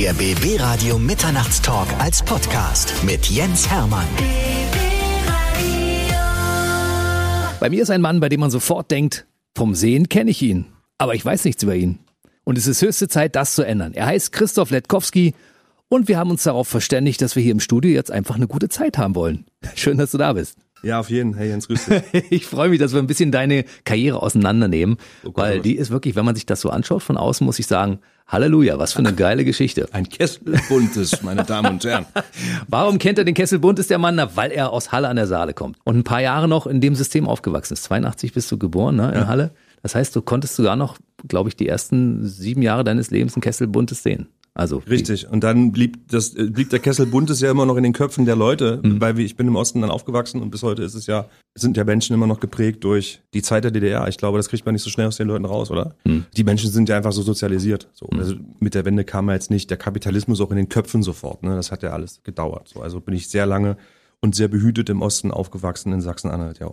Der BB Radio Mitternachtstalk als Podcast mit Jens Hermann. Bei mir ist ein Mann, bei dem man sofort denkt, vom Sehen kenne ich ihn, aber ich weiß nichts über ihn. Und es ist höchste Zeit, das zu ändern. Er heißt Christoph Letkowski und wir haben uns darauf verständigt, dass wir hier im Studio jetzt einfach eine gute Zeit haben wollen. Schön, dass du da bist. Ja, auf jeden. Hey Jens, grüß dich. Ich freue mich, dass wir ein bisschen deine Karriere auseinandernehmen, Oh Gott, weil oh die ist wirklich, wenn man sich das so anschaut von außen, muss ich sagen, Halleluja, was für eine geile Geschichte. Ein Kessel buntes, meine Damen und Herren. Warum kennt er den Kessel bunt, ist der Mann? Na, weil er aus Halle an der Saale kommt und ein paar Jahre noch in dem System aufgewachsen ist. 82 bist du geboren, ne, in Halle. Das heißt, du konntest sogar noch, glaube ich, die ersten sieben Jahre deines Lebens ein Kessel buntes sehen. Also Richtig. Und dann blieb das äh, blieb der Kessel buntes ja immer noch in den Köpfen der Leute, weil wir, ich bin im Osten dann aufgewachsen und bis heute ist es ja sind ja Menschen immer noch geprägt durch die Zeit der DDR. Ich glaube, das kriegt man nicht so schnell aus den Leuten raus, oder? Die Menschen sind ja einfach so sozialisiert. So, also mit der Wende kam ja jetzt nicht der Kapitalismus auch in den Köpfen sofort. Ne? Das hat ja alles gedauert. So, also bin ich sehr lange und sehr behütet im Osten aufgewachsen in Sachsen-Anhalt. Ja.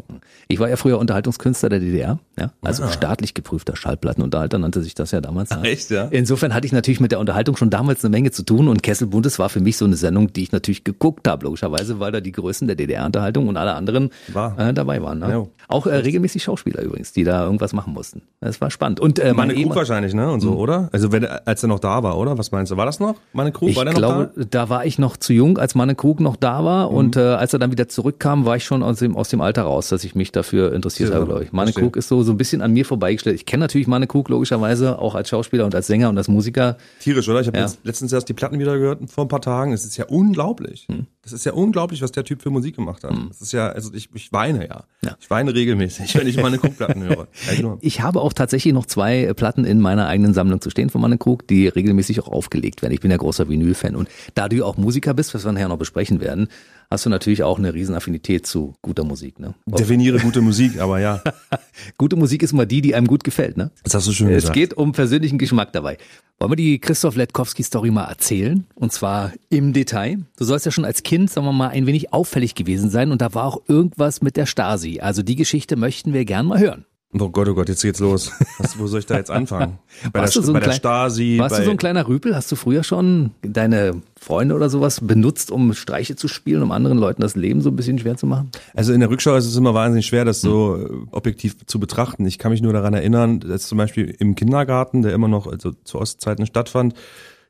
Ich war ja früher Unterhaltungskünstler der DDR, ja, also Ah. staatlich geprüfter Schallplattenunterhalter nannte sich das ja damals. ja. echt, ja? Insofern hatte ich natürlich mit der Unterhaltung schon damals eine Menge zu tun und Kessel Buntes war für mich so eine Sendung, die ich natürlich geguckt habe, logischerweise, weil da die Größen der DDR-Unterhaltung und alle anderen War. äh, dabei waren. Ne? Ja. Auch äh, regelmäßig Schauspieler übrigens, die da irgendwas machen mussten. Das war spannend. Und äh, Meine mein Krug Ehemann- wahrscheinlich, ne? Und so, oder? Also wenn als er noch da war, oder? Was meinst du? War das noch? Meine Krug? Ich war der glaube, noch da? da war ich noch zu jung, als Manne Krug noch da war. Mhm. Und äh, als er dann wieder zurückkam, war ich schon aus dem, aus dem Alter raus, dass ich mich dafür interessiert Ja, habe, glaube ich. Manne verstehe. Krug ist so, so ein bisschen an mir vorbeigestellt. Ich kenne natürlich Manne Krug logischerweise, auch als Schauspieler und als Sänger und als Musiker. Tierisch, oder? Ich habe Ja. letztens erst die Platten wieder gehört vor ein paar Tagen. Es ist ja unglaublich. Das ist ja unglaublich, was der Typ für Musik gemacht hat. Das ist ja, also ich, ich weine ja. Ja. Ich weine regelmäßig, wenn ich meine Krugplatten höre. Ich habe auch tatsächlich noch zwei Platten in meiner eigenen Sammlung zu stehen von Manne Krug, die regelmäßig auch aufgelegt werden. Ich bin ja großer Vinyl-Fan. Und da du auch Musiker bist, was wir nachher noch besprechen werden, hast du natürlich auch eine riesen Affinität zu guter Musik. Ne? Definiere gute Musik, aber ja. Gute Musik ist immer die, die einem gut gefällt. Ne? Das hast du schön Es gesagt. geht um persönlichen Geschmack dabei. Wollen wir die Christoph Letkowski-Story mal erzählen? Und zwar im Detail. Du sollst ja schon als Kind, sagen wir mal, ein wenig auffällig gewesen sein und da war auch irgendwas mit der Stasi. Also die Geschichte möchten wir gern mal hören. Oh Gott, oh Gott, jetzt geht's los. Was, wo soll ich da jetzt anfangen? Bei, Warst der, du so ein bei der Stasi, Warst du so ein kleiner Rüpel? Hast du früher schon deine Freunde oder sowas benutzt, um Streiche zu spielen, um anderen Leuten das Leben so ein bisschen schwer zu machen? Also in der Rückschau ist es immer wahnsinnig schwer, das so äh, objektiv zu betrachten. Ich kann mich nur daran erinnern, dass zum Beispiel im Kindergarten, der immer noch also zu Ostzeiten stattfand,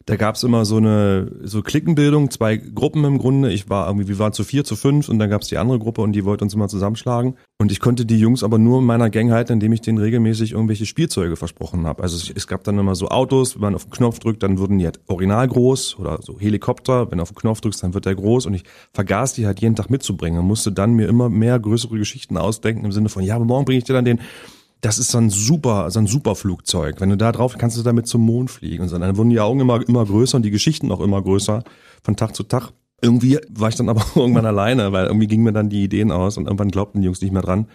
da gab's immer so eine so Klickenbildung, zwei Gruppen im Grunde. Ich war irgendwie, wir waren zu vier, zu fünf und dann gab's die andere Gruppe und die wollte uns immer zusammenschlagen. Und ich konnte die Jungs aber nur in meiner Gang halten, indem ich denen regelmäßig irgendwelche Spielzeuge versprochen habe. Also es, es gab dann immer so Autos, wenn man auf den Knopf drückt, dann wurden die halt original groß oder so Helikopter, wenn du auf den Knopf drückst, dann wird der groß und ich vergaß die halt jeden Tag mitzubringen und musste dann mir immer mehr größere Geschichten ausdenken im Sinne von, ja, aber morgen bringe ich dir dann den das ist so ein super, so ein super Flugzeug. Wenn du da drauf kannst du damit zum Mond fliegen und. Dann wurden die Augen immer, immer größer und die Geschichten auch immer größer von Tag zu Tag. Irgendwie war ich dann aber irgendwann alleine, weil irgendwie gingen mir dann die Ideen aus und irgendwann glaubten die Jungs nicht mehr dran.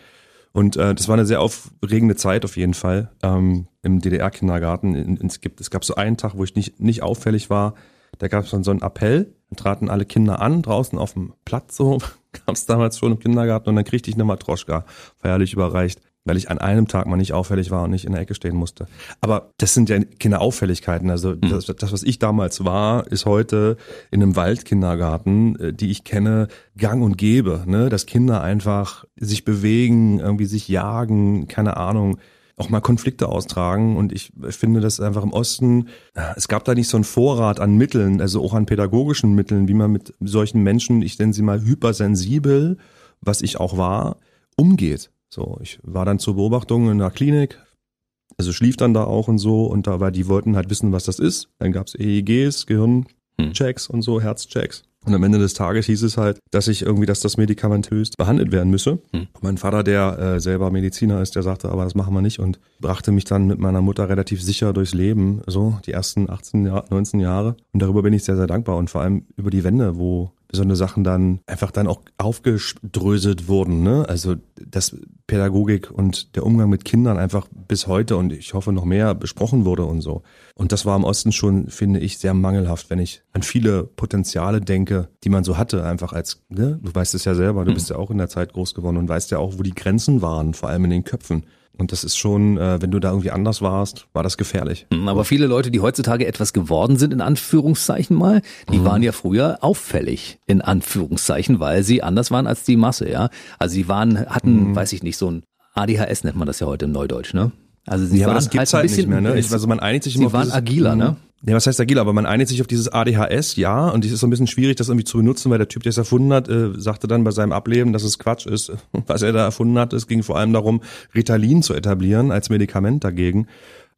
Und äh, das war eine sehr aufregende Zeit auf jeden Fall ähm, im DDR-Kindergarten. In- in- Es, gibt, es gab so einen Tag, wo ich nicht, nicht auffällig war. Da gab es dann so einen Appell. Dann traten alle Kinder an, draußen auf dem Platz so. gab es damals schon im Kindergarten. Und dann kriegte ich eine Matroschka feierlich überreicht, weil ich an einem Tag mal nicht auffällig war und nicht in der Ecke stehen musste. Aber das sind ja keine Auffälligkeiten. Also das, das was ich damals war, ist heute in einem Waldkindergarten, äh, die ich kenne, gang und gäbe. Ne? Dass Kinder einfach sich bewegen, irgendwie sich jagen, keine Ahnung auch mal Konflikte austragen. Und ich finde das einfach im Osten, äh, es gab da nicht so einen Vorrat an Mitteln, also auch an pädagogischen Mitteln, wie man mit solchen Menschen, ich nenne sie mal hypersensibel, was ich auch war, umgeht. So, ich war dann zur Beobachtung in der Klinik, also schlief dann da auch und so und da war, die wollten halt wissen, was das ist. Dann gab's EEGs, Gehirnchecks und so, Herzchecks. Und am Ende des Tages hieß es halt, dass ich irgendwie, dass das medikamentös behandelt werden müsse. Mein Vater, der äh, selber Mediziner ist, der sagte, aber das machen wir nicht und brachte mich dann mit meiner Mutter relativ sicher durchs Leben, so die ersten 18, Jahr, 19 Jahre. Und darüber bin ich sehr, sehr dankbar und vor allem über die Wende, wo besondere Sachen dann einfach dann auch aufgedröselt wurden. Ne? Also dass Pädagogik und der Umgang mit Kindern einfach bis heute und ich hoffe noch mehr besprochen wurde und so. Und das war im Osten schon, finde ich, sehr mangelhaft, wenn ich an viele Potenziale denke, die man so hatte, einfach als, ne? du weißt es ja selber, du bist ja auch in der Zeit groß geworden und weißt ja auch, wo die Grenzen waren, vor allem in den Köpfen. Und das ist schon, äh, wenn du da irgendwie anders warst, war das gefährlich. Hm, Aber viele Leute, die heutzutage etwas geworden sind, in Anführungszeichen mal, die Mhm. waren ja früher auffällig, in Anführungszeichen, weil sie anders waren als die Masse, ja. Also sie waren, Mhm. hatten, weiß ich nicht, so ein ADHS nennt man das ja heute im Neudeutsch, ne? Also sie Ja, aber waren das gibt's ein halt nicht bisschen, mehr, ne? Ich, also man einigt sich immer sie auf waren agiler, ne? Ja, was heißt agil? Aber man einigt sich auf dieses ADHS, ja, und es ist so ein bisschen schwierig, das irgendwie zu benutzen, weil der Typ, der es erfunden hat, äh, sagte dann bei seinem Ableben, dass es Quatsch ist. Was er da erfunden hat, es ging vor allem darum, Ritalin zu etablieren als Medikament dagegen.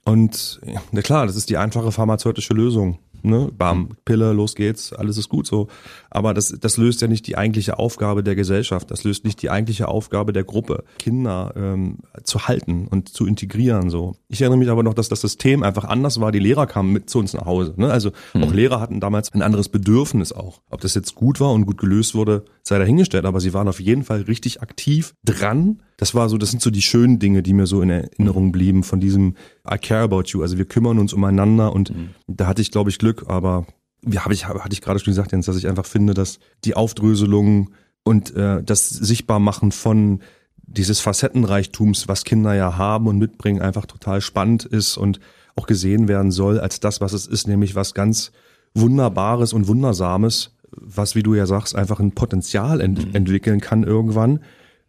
Und na klar, das ist die einfache pharmazeutische Lösung. Ne? Bam, Pille, los geht's, alles ist gut so. Aber das, das löst ja nicht die eigentliche Aufgabe der Gesellschaft. Das löst nicht die eigentliche Aufgabe der Gruppe, Kinder ähm, zu halten und zu integrieren. So. Ich erinnere mich aber noch, dass das System einfach anders war. Die Lehrer kamen mit zu uns nach Hause. Ne? Also auch Lehrer hatten damals ein anderes Bedürfnis auch. Ob das jetzt gut war und gut gelöst wurde, sei dahingestellt. Aber sie waren auf jeden Fall richtig aktiv dran. Das war so, das sind so die schönen Dinge, die mir so in Erinnerung blieben von diesem I care about you. Also wir kümmern uns umeinander und da hatte ich, glaube ich, Glück, aber wie habe ich, hatte ich gerade schon gesagt, Jens, dass ich einfach finde, dass die Aufdröselung und äh, das Sichtbarmachen von dieses Facettenreichtums, was Kinder ja haben und mitbringen, einfach total spannend ist und auch gesehen werden soll als das, was es ist, nämlich was ganz Wunderbares und Wundersames, was, wie du ja sagst, einfach ein Potenzial ent entwickeln kann irgendwann,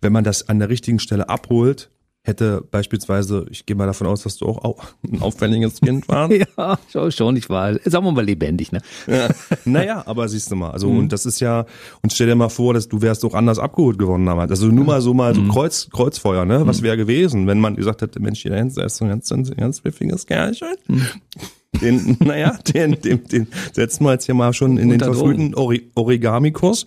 wenn man das an der richtigen Stelle abholt. Hätte beispielsweise, ich gehe mal davon aus, dass du auch au- ein auffälliges Kind warst. Ja, schon, schon, ich war, sagen wir mal lebendig, ne? Ja. Naja, aber siehst du mal, also und das ist ja, und stell dir mal vor, dass du wärst doch anders abgeholt geworden damals. Also nur mal so mal so Kreuz, Kreuzfeuer, ne? Was wäre gewesen, wenn man gesagt hätte, Mensch, Hens, der ist so ein ganz, ganz, ganz pfiffiges Kerlchen. Den, naja, den, den, den setzen wir jetzt hier mal schon in den Unter Drogen. verfrühten Ori Origami-Kurs.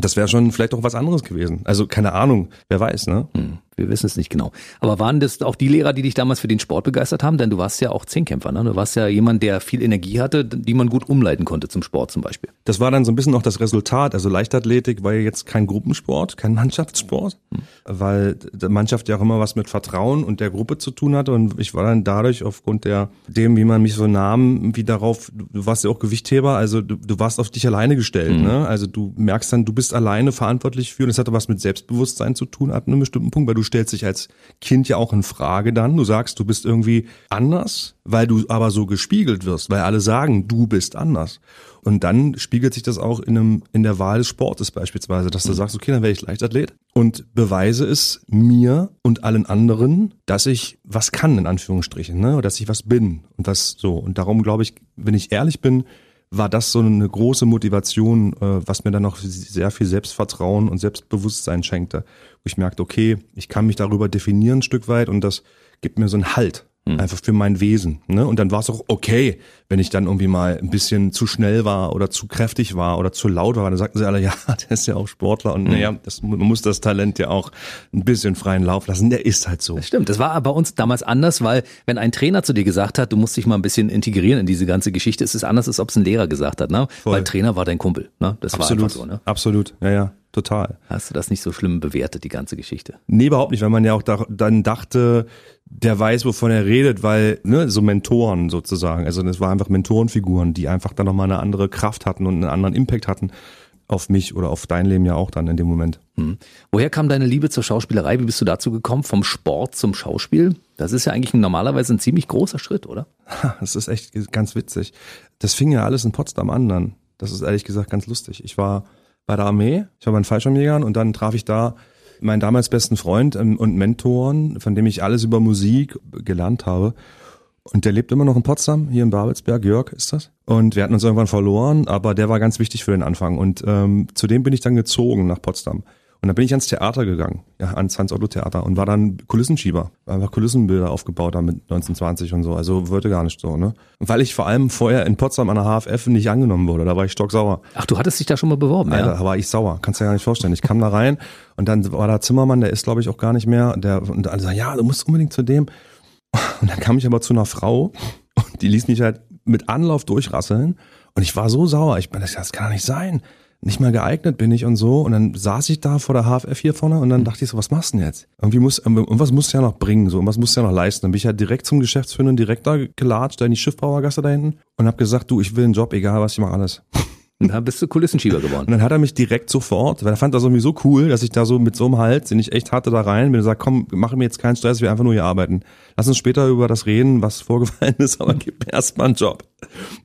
Das wäre schon vielleicht auch was anderes gewesen. Also keine Ahnung, wer weiß, ne? Hm, Wir wissen es nicht genau. Aber waren das auch die Lehrer, die dich damals für den Sport begeistert haben? Denn du warst ja auch Zehnkämpfer, ne? Du warst ja jemand, der viel Energie hatte, die man gut umleiten konnte zum Sport zum Beispiel. Das war dann so ein bisschen auch das Resultat. Also Leichtathletik war ja jetzt kein Gruppensport, kein Mannschaftssport, weil die Mannschaft ja auch immer was mit Vertrauen und der Gruppe zu tun hatte. Und ich war dann dadurch aufgrund der dem, wie man mich so nahm, wie darauf, du warst ja auch Gewichtheber, also du, du warst auf dich alleine gestellt. Ne? Also du merkst dann, du bist alleine verantwortlich für, und das hatte was mit Selbstbewusstsein zu tun ab einem bestimmten Punkt, weil du stellst dich als Kind ja auch in Frage dann. Du sagst, du bist irgendwie anders, weil du aber so gespiegelt wirst, weil alle sagen, du bist anders. Und dann spiegelt sich das auch in, einem, in der Wahl des Sportes beispielsweise, dass du sagst, okay, dann wäre ich Leichtathlet und beweise es mir und allen anderen, dass ich was kann, in Anführungsstrichen, ne? oder dass ich was bin und was so. Und darum glaube ich, wenn ich ehrlich bin, war das so eine große Motivation, äh, was mir dann noch sehr viel Selbstvertrauen und Selbstbewusstsein schenkte. Wo ich merkte, okay, ich kann mich darüber definieren ein Stück weit und das gibt mir so einen Halt. Einfach für mein Wesen. Ne? Und dann war es auch okay, wenn ich dann irgendwie mal ein bisschen zu schnell war oder zu kräftig war oder zu laut war. Dann sagten sie alle, ja, der ist ja auch Sportler und naja, das, man muss das Talent ja auch ein bisschen freien Lauf lassen. Der ist halt so. Das stimmt. Das war bei uns damals anders, weil wenn ein Trainer zu dir gesagt hat, du musst dich mal ein bisschen integrieren in diese ganze Geschichte, ist es anders, als ob es ein Lehrer gesagt hat, ne? Weil Trainer war dein Kumpel, ne? Das war Absolut, einfach so, ne? absolut, ja, ja, total. Hast du das nicht so schlimm bewertet, die ganze Geschichte? Nee, überhaupt nicht, weil man ja auch da, dann dachte, der weiß, wovon er redet, weil, ne, so Mentoren sozusagen. Also das war einfach Mentorenfiguren, die einfach dann nochmal eine andere Kraft hatten und einen anderen Impact hatten auf mich oder auf dein Leben ja auch dann in dem Moment. Hm. Woher kam deine Liebe zur Schauspielerei? Wie bist du dazu gekommen? Vom Sport zum Schauspiel? Das ist ja eigentlich ein, normalerweise ein ziemlich großer Schritt, oder? Das ist echt ganz witzig. Das fing ja alles in Potsdam an dann. Das ist ehrlich gesagt ganz lustig. Ich war bei der Armee, ich war bei den Fallschirmjägern und dann traf ich da meinen damals besten Freund ähm, und Mentoren, von dem ich alles über Musik gelernt habe. Und der lebt immer noch in Potsdam, hier in Babelsberg, Jörg ist das. Und wir hatten uns irgendwann verloren, aber der war ganz wichtig für den Anfang. Und ähm, zu dem bin ich dann gezogen nach Potsdam. Und dann bin ich ans Theater gegangen, ja, ans Hans-Otto-Theater und war dann Kulissenschieber. Einfach Kulissenbilder aufgebaut da mit 1920 und so. Also wollte gar nicht so, ne? Weil ich vor allem vorher in Potsdam an der HFF nicht angenommen wurde. Da war ich stocksauer. Ach, du hattest dich da schon mal beworben, Alter, ja? da war ich sauer. Kannst du dir gar nicht vorstellen. Ich kam da rein und dann war da Zimmermann, der ist glaube ich auch gar nicht mehr. Der, und alle sagen, ja, du musst unbedingt zu dem. Und dann kam ich aber zu einer Frau und die ließ mich halt mit Anlauf durchrasseln. Und ich war so sauer. Ich bin, das das kann doch nicht sein. Nicht mal geeignet bin ich und so. Und dann saß ich da vor der HFF hier vorne und dann dachte ich so, was machst du denn jetzt? Irgendwie muss, irgendwas musst du ja noch bringen, so, irgendwas musst du ja noch leisten. Dann bin ich halt direkt zum geschäftsführenden Direktor gelatscht, da in die Schiffbauergasse da hinten und habe gesagt, du, ich will einen Job, egal was, ich mache alles. Und dann bist du Kulissenschieber geworden. Und dann hat er mich direkt sofort, weil er fand das irgendwie so cool, dass ich da so mit so einem Hals, den ich echt hatte, da rein bin und gesagt, komm, mach mir jetzt keinen Stress, wir einfach nur hier arbeiten. Lass uns später über das reden, was vorgefallen ist, aber gib mir erstmal einen Job.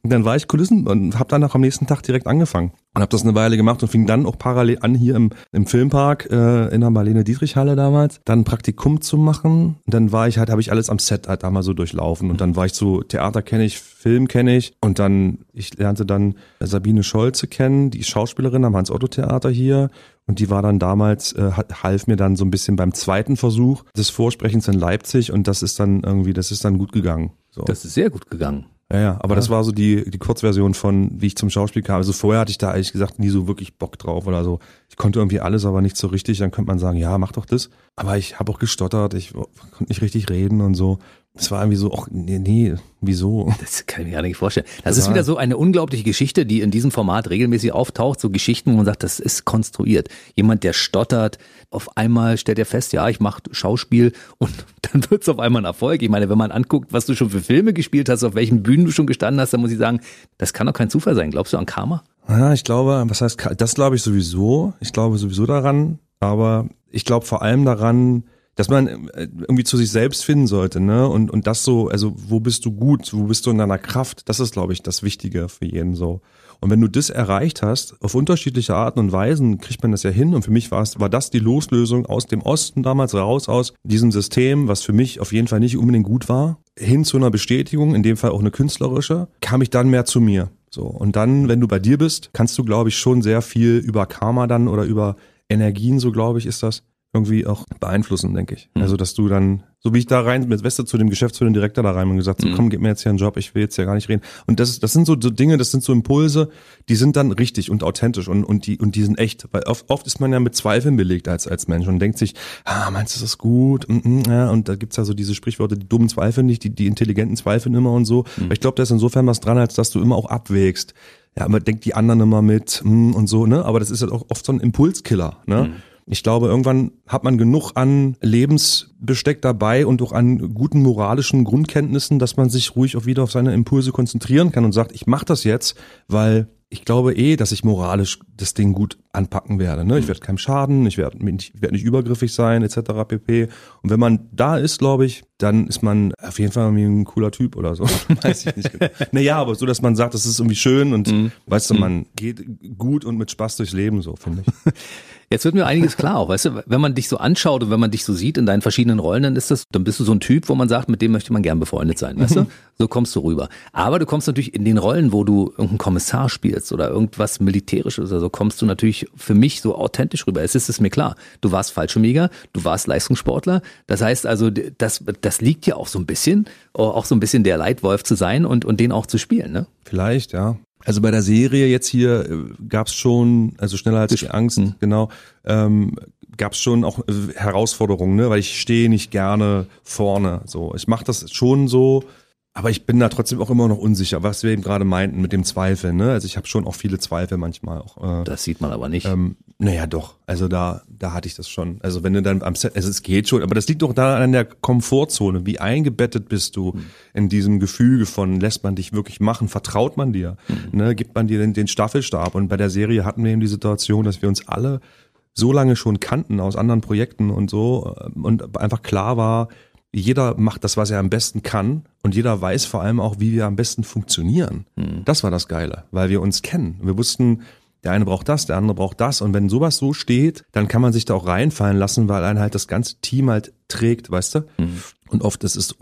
Und dann war ich Kulissen und habe dann auch am nächsten Tag direkt angefangen und habe das eine Weile gemacht und fing dann auch parallel an hier im, im Filmpark äh, in der Marlene Dietrich Halle damals dann ein Praktikum zu machen. Und dann war ich halt, habe ich alles am Set halt einmal so durchlaufen und dann war ich so Theater kenne ich, Film kenne ich und dann ich lernte dann Sabine Scholze kennen, die Schauspielerin am Hans Otto Theater hier und die war dann damals, äh, half mir dann so ein bisschen beim zweiten Versuch des Vorsprechens in Leipzig und das ist dann irgendwie, das ist dann gut gegangen. So. Das ist sehr gut gegangen. Ja, ja, aber ja. das war so die, die Kurzversion von, wie ich zum Schauspiel kam. Also vorher hatte ich da ehrlich gesagt nie so wirklich Bock drauf oder so. Ich konnte irgendwie alles, aber nicht so richtig. Dann könnte man sagen, ja, mach doch das. Aber ich habe auch gestottert, ich konnte nicht richtig reden und so. Es war irgendwie so, ach nee, nee, wieso? Das kann ich mir gar nicht vorstellen. Das ja. ist wieder so eine unglaubliche Geschichte, die in diesem Format regelmäßig auftaucht. So Geschichten, wo man sagt, das ist konstruiert. Jemand, der stottert, auf einmal stellt er fest, ja, ich mache Schauspiel und dann wird es auf einmal ein Erfolg. Ich meine, wenn man anguckt, was du schon für Filme gespielt hast, auf welchen Bühnen du schon gestanden hast, dann muss ich sagen, das kann doch kein Zufall sein. Glaubst du an Karma? Ja, ich glaube, was heißt, das glaube ich sowieso. Ich glaube sowieso daran, aber ich glaube vor allem daran, dass man äh, irgendwie zu sich selbst finden sollte, ne? Und, und das so, also wo bist du gut, wo bist du in deiner Kraft? Das ist, glaube ich, das Wichtige für jeden so. Und wenn du das erreicht hast, auf unterschiedliche Arten und Weisen, kriegt man das ja hin. Und für mich war es, war das die Loslösung aus dem Osten damals raus aus diesem System, was für mich auf jeden Fall nicht unbedingt gut war, hin zu einer Bestätigung, in dem Fall auch eine künstlerische, kam ich dann mehr zu mir. So. Und dann, wenn du bei dir bist, kannst du, glaube ich, schon sehr viel über Karma dann oder über Energien, so glaube ich, ist das, irgendwie auch beeinflussen, denke ich. Mhm. Also, dass du dann, so wie ich da rein mit Weste zu dem Geschäftsführenden Direktor da rein und gesagt, so, mhm. komm, gib mir jetzt hier einen Job, ich will jetzt ja gar nicht reden. Und das, das sind so, so Dinge, das sind so Impulse, die sind dann richtig und authentisch und, und die, und die sind echt. Weil oft, oft ist man ja mit Zweifeln belegt als, als Mensch und denkt sich, ah, meinst du das gut? Und, mm, mm, ja, und da gibt's ja so diese Sprichworte, die dummen Zweifeln nicht, die, die intelligenten Zweifeln immer und so. Mhm. Aber ich glaube, da ist insofern was dran, als dass du immer auch abwägst. Ja, man denkt die anderen immer mit mm, und so, ne? Aber das ist halt auch oft so ein Impulskiller, ne? Mhm. Ich glaube, irgendwann hat man genug an Lebensbesteck dabei und auch an guten moralischen Grundkenntnissen, dass man sich ruhig auch wieder auf seine Impulse konzentrieren kann und sagt, ich mache das jetzt, weil ich glaube eh, dass ich moralisch das Ding gut anpacken werde. Ne? Ich werde keinem schaden, ich werde nicht, werd nicht übergriffig sein, etc. pp. Und wenn man da ist, glaube ich, dann ist man auf jeden Fall irgendwie ein cooler Typ oder so. Weiß ich nicht genau. naja, aber so, dass man sagt, das ist irgendwie schön und mhm. weißt du, man geht gut und mit Spaß durchs Leben, so finde ich. Jetzt wird mir einiges klar auch, weißt du, wenn man dich so anschaut und wenn man dich so sieht in deinen verschiedenen Rollen, dann ist das, dann bist du so ein Typ, wo man sagt, mit dem möchte man gern befreundet sein, weißt du? Mhm. So kommst du rüber. Aber du kommst natürlich in den Rollen, wo du irgendeinen Kommissar spielst oder irgendwas Militärisches oder so, kommst du natürlich für mich so authentisch rüber. Es ist es mir klar. Du warst Fallschirmjäger, du warst Leistungssportler. Das heißt also, das, das liegt ja auch so ein bisschen, auch so ein bisschen der Leitwolf zu sein und, und den auch zu spielen, ne? Vielleicht, ja. Also bei der Serie jetzt hier äh, gab es schon, also schneller als die Angst, mhm. genau, ähm, gab es schon auch äh, Herausforderungen, ne? weil ich stehe nicht gerne vorne. So, ich mache das schon so, aber ich bin da trotzdem auch immer noch unsicher, was wir eben gerade meinten mit dem Zweifel. Ne? Also ich habe schon auch viele Zweifel manchmal. Auch, äh, das sieht man aber nicht. Ähm, naja, doch. Also da, da hatte ich das schon. Also wenn du dann am Set, also es geht schon, aber das liegt doch da an der Komfortzone. Wie eingebettet bist du mhm. in diesem Gefüge von, lässt man dich wirklich machen, vertraut man dir, mhm. ne? gibt man dir den, den Staffelstab. Und bei der Serie hatten wir eben die Situation, dass wir uns alle so lange schon kannten aus anderen Projekten und so äh, und einfach klar war, jeder macht das, was er am besten kann und jeder weiß vor allem auch, wie wir am besten funktionieren. Hm. Das war das Geile, weil wir uns kennen. Wir wussten, der eine braucht das, der andere braucht das. Und wenn sowas so steht, dann kann man sich da auch reinfallen lassen, weil einen halt das ganze Team halt trägt, weißt du? Mhm. Und oft, das ist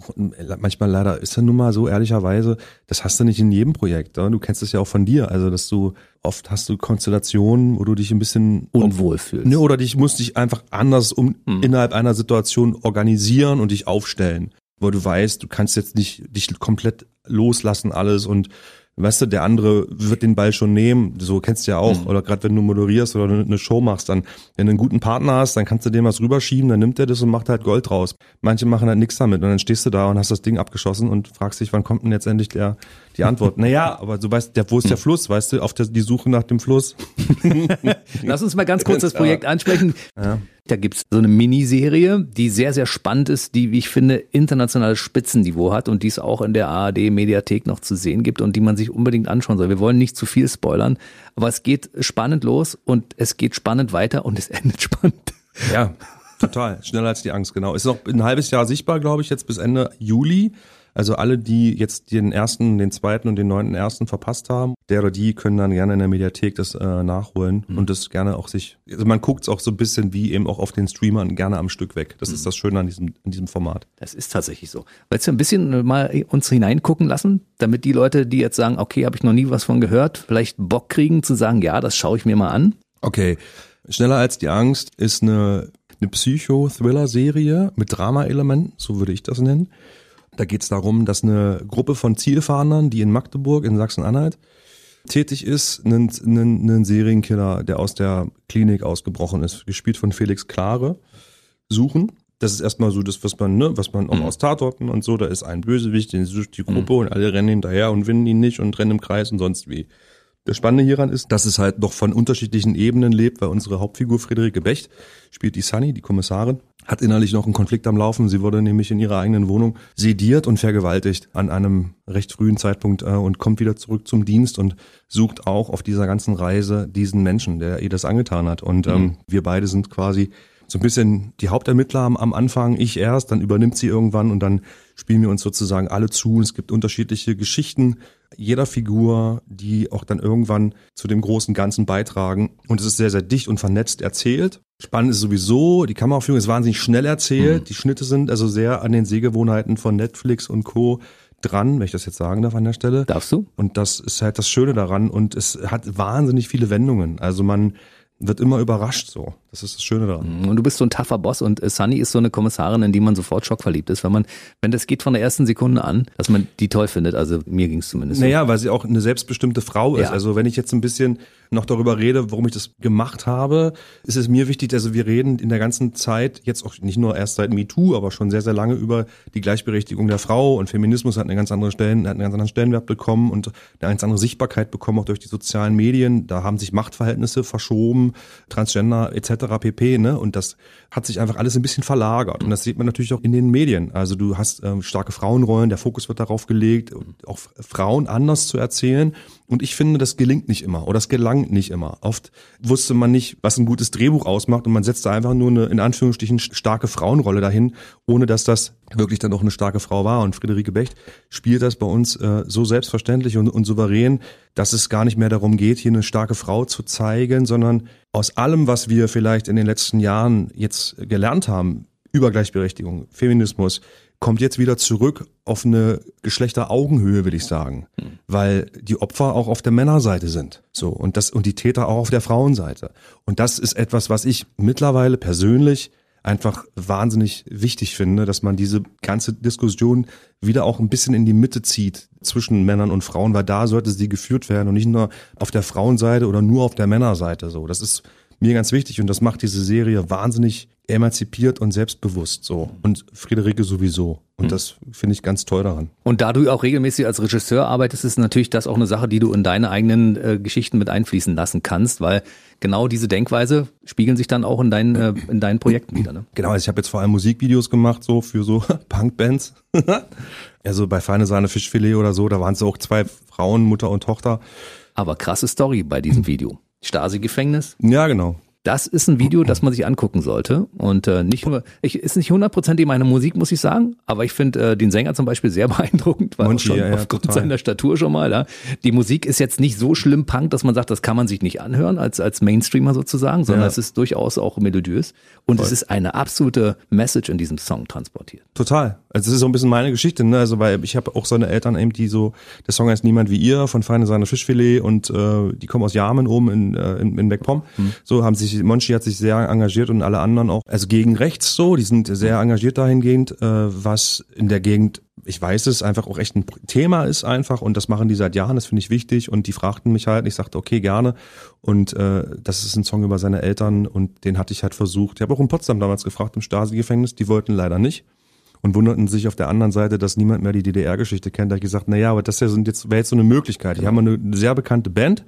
manchmal leider, ist ja nun mal so ehrlicherweise, das hast du nicht in jedem Projekt. Oder? Du kennst es ja auch von dir. Also, dass du oft hast du Konstellationen, wo du dich ein bisschen unwohl fühlst. Ne, oder dich musst dich einfach anders um mhm. innerhalb einer Situation organisieren und dich aufstellen. Weil du weißt, du kannst jetzt nicht dich komplett loslassen alles und weißt du, der andere wird den Ball schon nehmen. So kennst du ja auch. Mhm. Oder gerade wenn du moderierst oder eine Show machst, dann, wenn du einen guten Partner hast, dann kannst du dem was rüberschieben, dann nimmt er das und macht halt Gold raus. Manche machen halt nichts damit und dann stehst du da und hast das Ding abgeschossen und fragst dich, wann kommt denn jetzt endlich der, die Antwort? naja, aber du weißt, der, wo ist der. Fluss, weißt du, auf der, die Suche nach dem Fluss. Lass uns mal ganz kurz das Projekt ansprechen. Ja. Da gibt's so eine Miniserie, die sehr, sehr spannend ist, die, wie ich finde, internationales Spitzenniveau hat und die es auch in der ARD-Mediathek noch zu sehen gibt und die man sich unbedingt anschauen soll. Wir wollen nicht zu viel spoilern, aber es geht spannend los und es geht spannend weiter und es endet spannend. Ja, total. Schneller als die Angst, genau. Ist noch ein halbes Jahr sichtbar, glaube ich, jetzt bis Ende Juli. Also alle, die jetzt den ersten, den zweiten und den neunten ersten verpasst haben, der oder die können dann gerne in der Mediathek das äh, nachholen mhm. und das gerne auch sich, also man guckt es auch so ein bisschen wie eben auch auf den Streamern gerne am Stück weg. Das mhm. ist das Schöne an diesem, an diesem Format. Das ist tatsächlich so. Willst du ein bisschen mal uns hineingucken lassen, damit die Leute, die jetzt sagen, okay, habe ich noch nie was von gehört, vielleicht Bock kriegen zu sagen, ja, das schaue ich mir mal an? Okay. Schneller als die Angst ist eine, eine Psycho-Thriller-Serie mit Drama-Elementen, so würde ich das nennen. Da geht es darum, dass eine Gruppe von Zielfahndern, die in Magdeburg in Sachsen-Anhalt tätig ist, einen, einen, einen Serienkiller, der aus der Klinik ausgebrochen ist, gespielt von Felix Klare, suchen. Das ist erstmal so das, was man, ne, was man auch mhm. aus Tatorten und so, da ist ein Bösewicht, den sucht die Gruppe mhm. und alle rennen hinterher und finden ihn nicht und rennen im Kreis und sonst wie. Das Spannende hieran ist, dass es halt noch von unterschiedlichen Ebenen lebt, weil unsere Hauptfigur Friederike Becht spielt die Sunny, die Kommissarin, hat innerlich noch einen Konflikt am Laufen. Sie wurde nämlich in ihrer eigenen Wohnung sediert und vergewaltigt an einem recht frühen Zeitpunkt äh, und kommt wieder zurück zum Dienst und sucht auch auf dieser ganzen Reise diesen Menschen, der ihr das angetan hat. Und ähm, mhm. wir beide sind quasi so ein bisschen die Hauptermittler am, am Anfang, ich erst, dann übernimmt sie irgendwann und dann spielen wir uns sozusagen alle zu. Und es gibt unterschiedliche Geschichten jeder Figur, die auch dann irgendwann zu dem großen Ganzen beitragen. Und es ist sehr, sehr dicht und vernetzt erzählt. Spannend ist sowieso, die Kameraführung ist wahnsinnig schnell erzählt. Mhm. Die Schnitte sind also sehr an den Sehgewohnheiten von Netflix und Co dran, wenn ich das jetzt sagen darf an der Stelle. Darfst du? Und das ist halt das Schöne daran und es hat wahnsinnig viele Wendungen. Also man wird immer überrascht so. Das ist das Schöne daran. Mhm. Und du bist so ein tougher Boss und äh, Sunny ist so eine Kommissarin, in die man sofort schockverliebt ist, wenn man, wenn das geht von der ersten Sekunde an, dass man die toll findet. Also mir ging es zumindest. Naja, so. weil sie auch eine selbstbestimmte Frau ist. Ja. Also wenn ich jetzt ein bisschen noch darüber rede, warum ich das gemacht habe, ist es mir wichtig, also wir reden in der ganzen Zeit, jetzt auch nicht nur erst seit MeToo, aber schon sehr, sehr lange über die Gleichberechtigung der Frau und Feminismus hat eine ganz andere Stellen, hat einen ganz anderen Stellenwert bekommen und eine ganz andere Sichtbarkeit bekommen, auch durch die sozialen Medien. Da haben sich Machtverhältnisse verschoben, Transgender etc. pp. Ne? Und das hat sich einfach alles ein bisschen verlagert. Und das sieht man natürlich auch in den Medien. Also du hast ähm, starke Frauenrollen, der Fokus wird darauf gelegt, auch Frauen anders zu erzählen. Und ich finde, das gelingt nicht immer oder das gelang nicht immer. Oft wusste man nicht, was ein gutes Drehbuch ausmacht und man setzte einfach nur eine, in Anführungsstrichen, starke Frauenrolle dahin, ohne dass das wirklich dann auch eine starke Frau war. Und Friederike Becht spielt das bei uns äh, so selbstverständlich und, und souverän, dass es gar nicht mehr darum geht, hier eine starke Frau zu zeigen, sondern aus allem, was wir vielleicht in den letzten Jahren jetzt gelernt haben, über Gleichberechtigung, Feminismus, kommt jetzt wieder zurück auf eine Geschlechteraugenhöhe, will ich sagen, hm. weil die Opfer auch auf der Männerseite sind, so und das und die Täter auch auf der Frauenseite. Und das ist etwas, was ich mittlerweile persönlich einfach wahnsinnig wichtig finde, dass man diese ganze Diskussion wieder auch ein bisschen in die Mitte zieht zwischen Männern und Frauen, weil da sollte sie geführt werden und nicht nur auf der Frauenseite oder nur auf der Männerseite. So, das ist mir ganz wichtig und das macht diese Serie wahnsinnig emanzipiert und selbstbewusst so und Friederike sowieso und mhm. das finde ich ganz toll daran. Und da du auch regelmäßig als Regisseur arbeitest, ist natürlich das auch eine Sache, die du in deine eigenen äh, Geschichten mit einfließen lassen kannst, weil genau diese Denkweise spiegeln sich dann auch in deinen äh, in deinen Projekten wieder. Ne? Genau, also ich habe jetzt vor allem Musikvideos gemacht so für so Punkbands. also bei Feine Sahne Fischfilet oder so, da waren es auch zwei Frauen, Mutter und Tochter. Aber krasse Story bei diesem Video. Stasi-Gefängnis? Ja, genau. Das ist ein Video, das man sich angucken sollte. Und äh, nicht nur, ich, ist nicht hundertprozentig meine Musik, muss ich sagen, aber ich finde äh, den Sänger zum Beispiel sehr beeindruckend, weil schon ja, aufgrund total. seiner Statur schon mal. Ja. Die Musik ist jetzt nicht so schlimm Punk, dass man sagt, das kann man sich nicht anhören als, als Mainstreamer sozusagen, sondern ja. es ist durchaus auch melodiös. Und Voll. es ist eine absolute Message in diesem Song transportiert. Total. Also es ist so ein bisschen meine Geschichte, ne? Also weil ich habe auch so eine Eltern eben, die so, der Song heißt Niemand wie ihr von Feine Sahne Fischfilet und äh, die kommen aus Jamen oben in, äh, in, in Beckpom. Mhm. So haben sich, Monchi hat sich sehr engagiert und alle anderen auch, also gegen rechts so, die sind sehr engagiert dahingehend, äh, was in der Gegend ich weiß es, einfach auch echt ein Thema ist einfach und das machen die seit Jahren, das finde ich wichtig und die fragten mich halt, ich sagte, okay, gerne und äh, das ist ein Song über seine Eltern und den hatte ich halt versucht. Ich habe auch in Potsdam damals gefragt, im Stasi-Gefängnis, die wollten leider nicht und wunderten sich auf der anderen Seite, dass niemand mehr die DDR-Geschichte kennt. Da habe ich gesagt, na ja, aber das jetzt, wäre jetzt so eine Möglichkeit. Die haben eine sehr bekannte Band,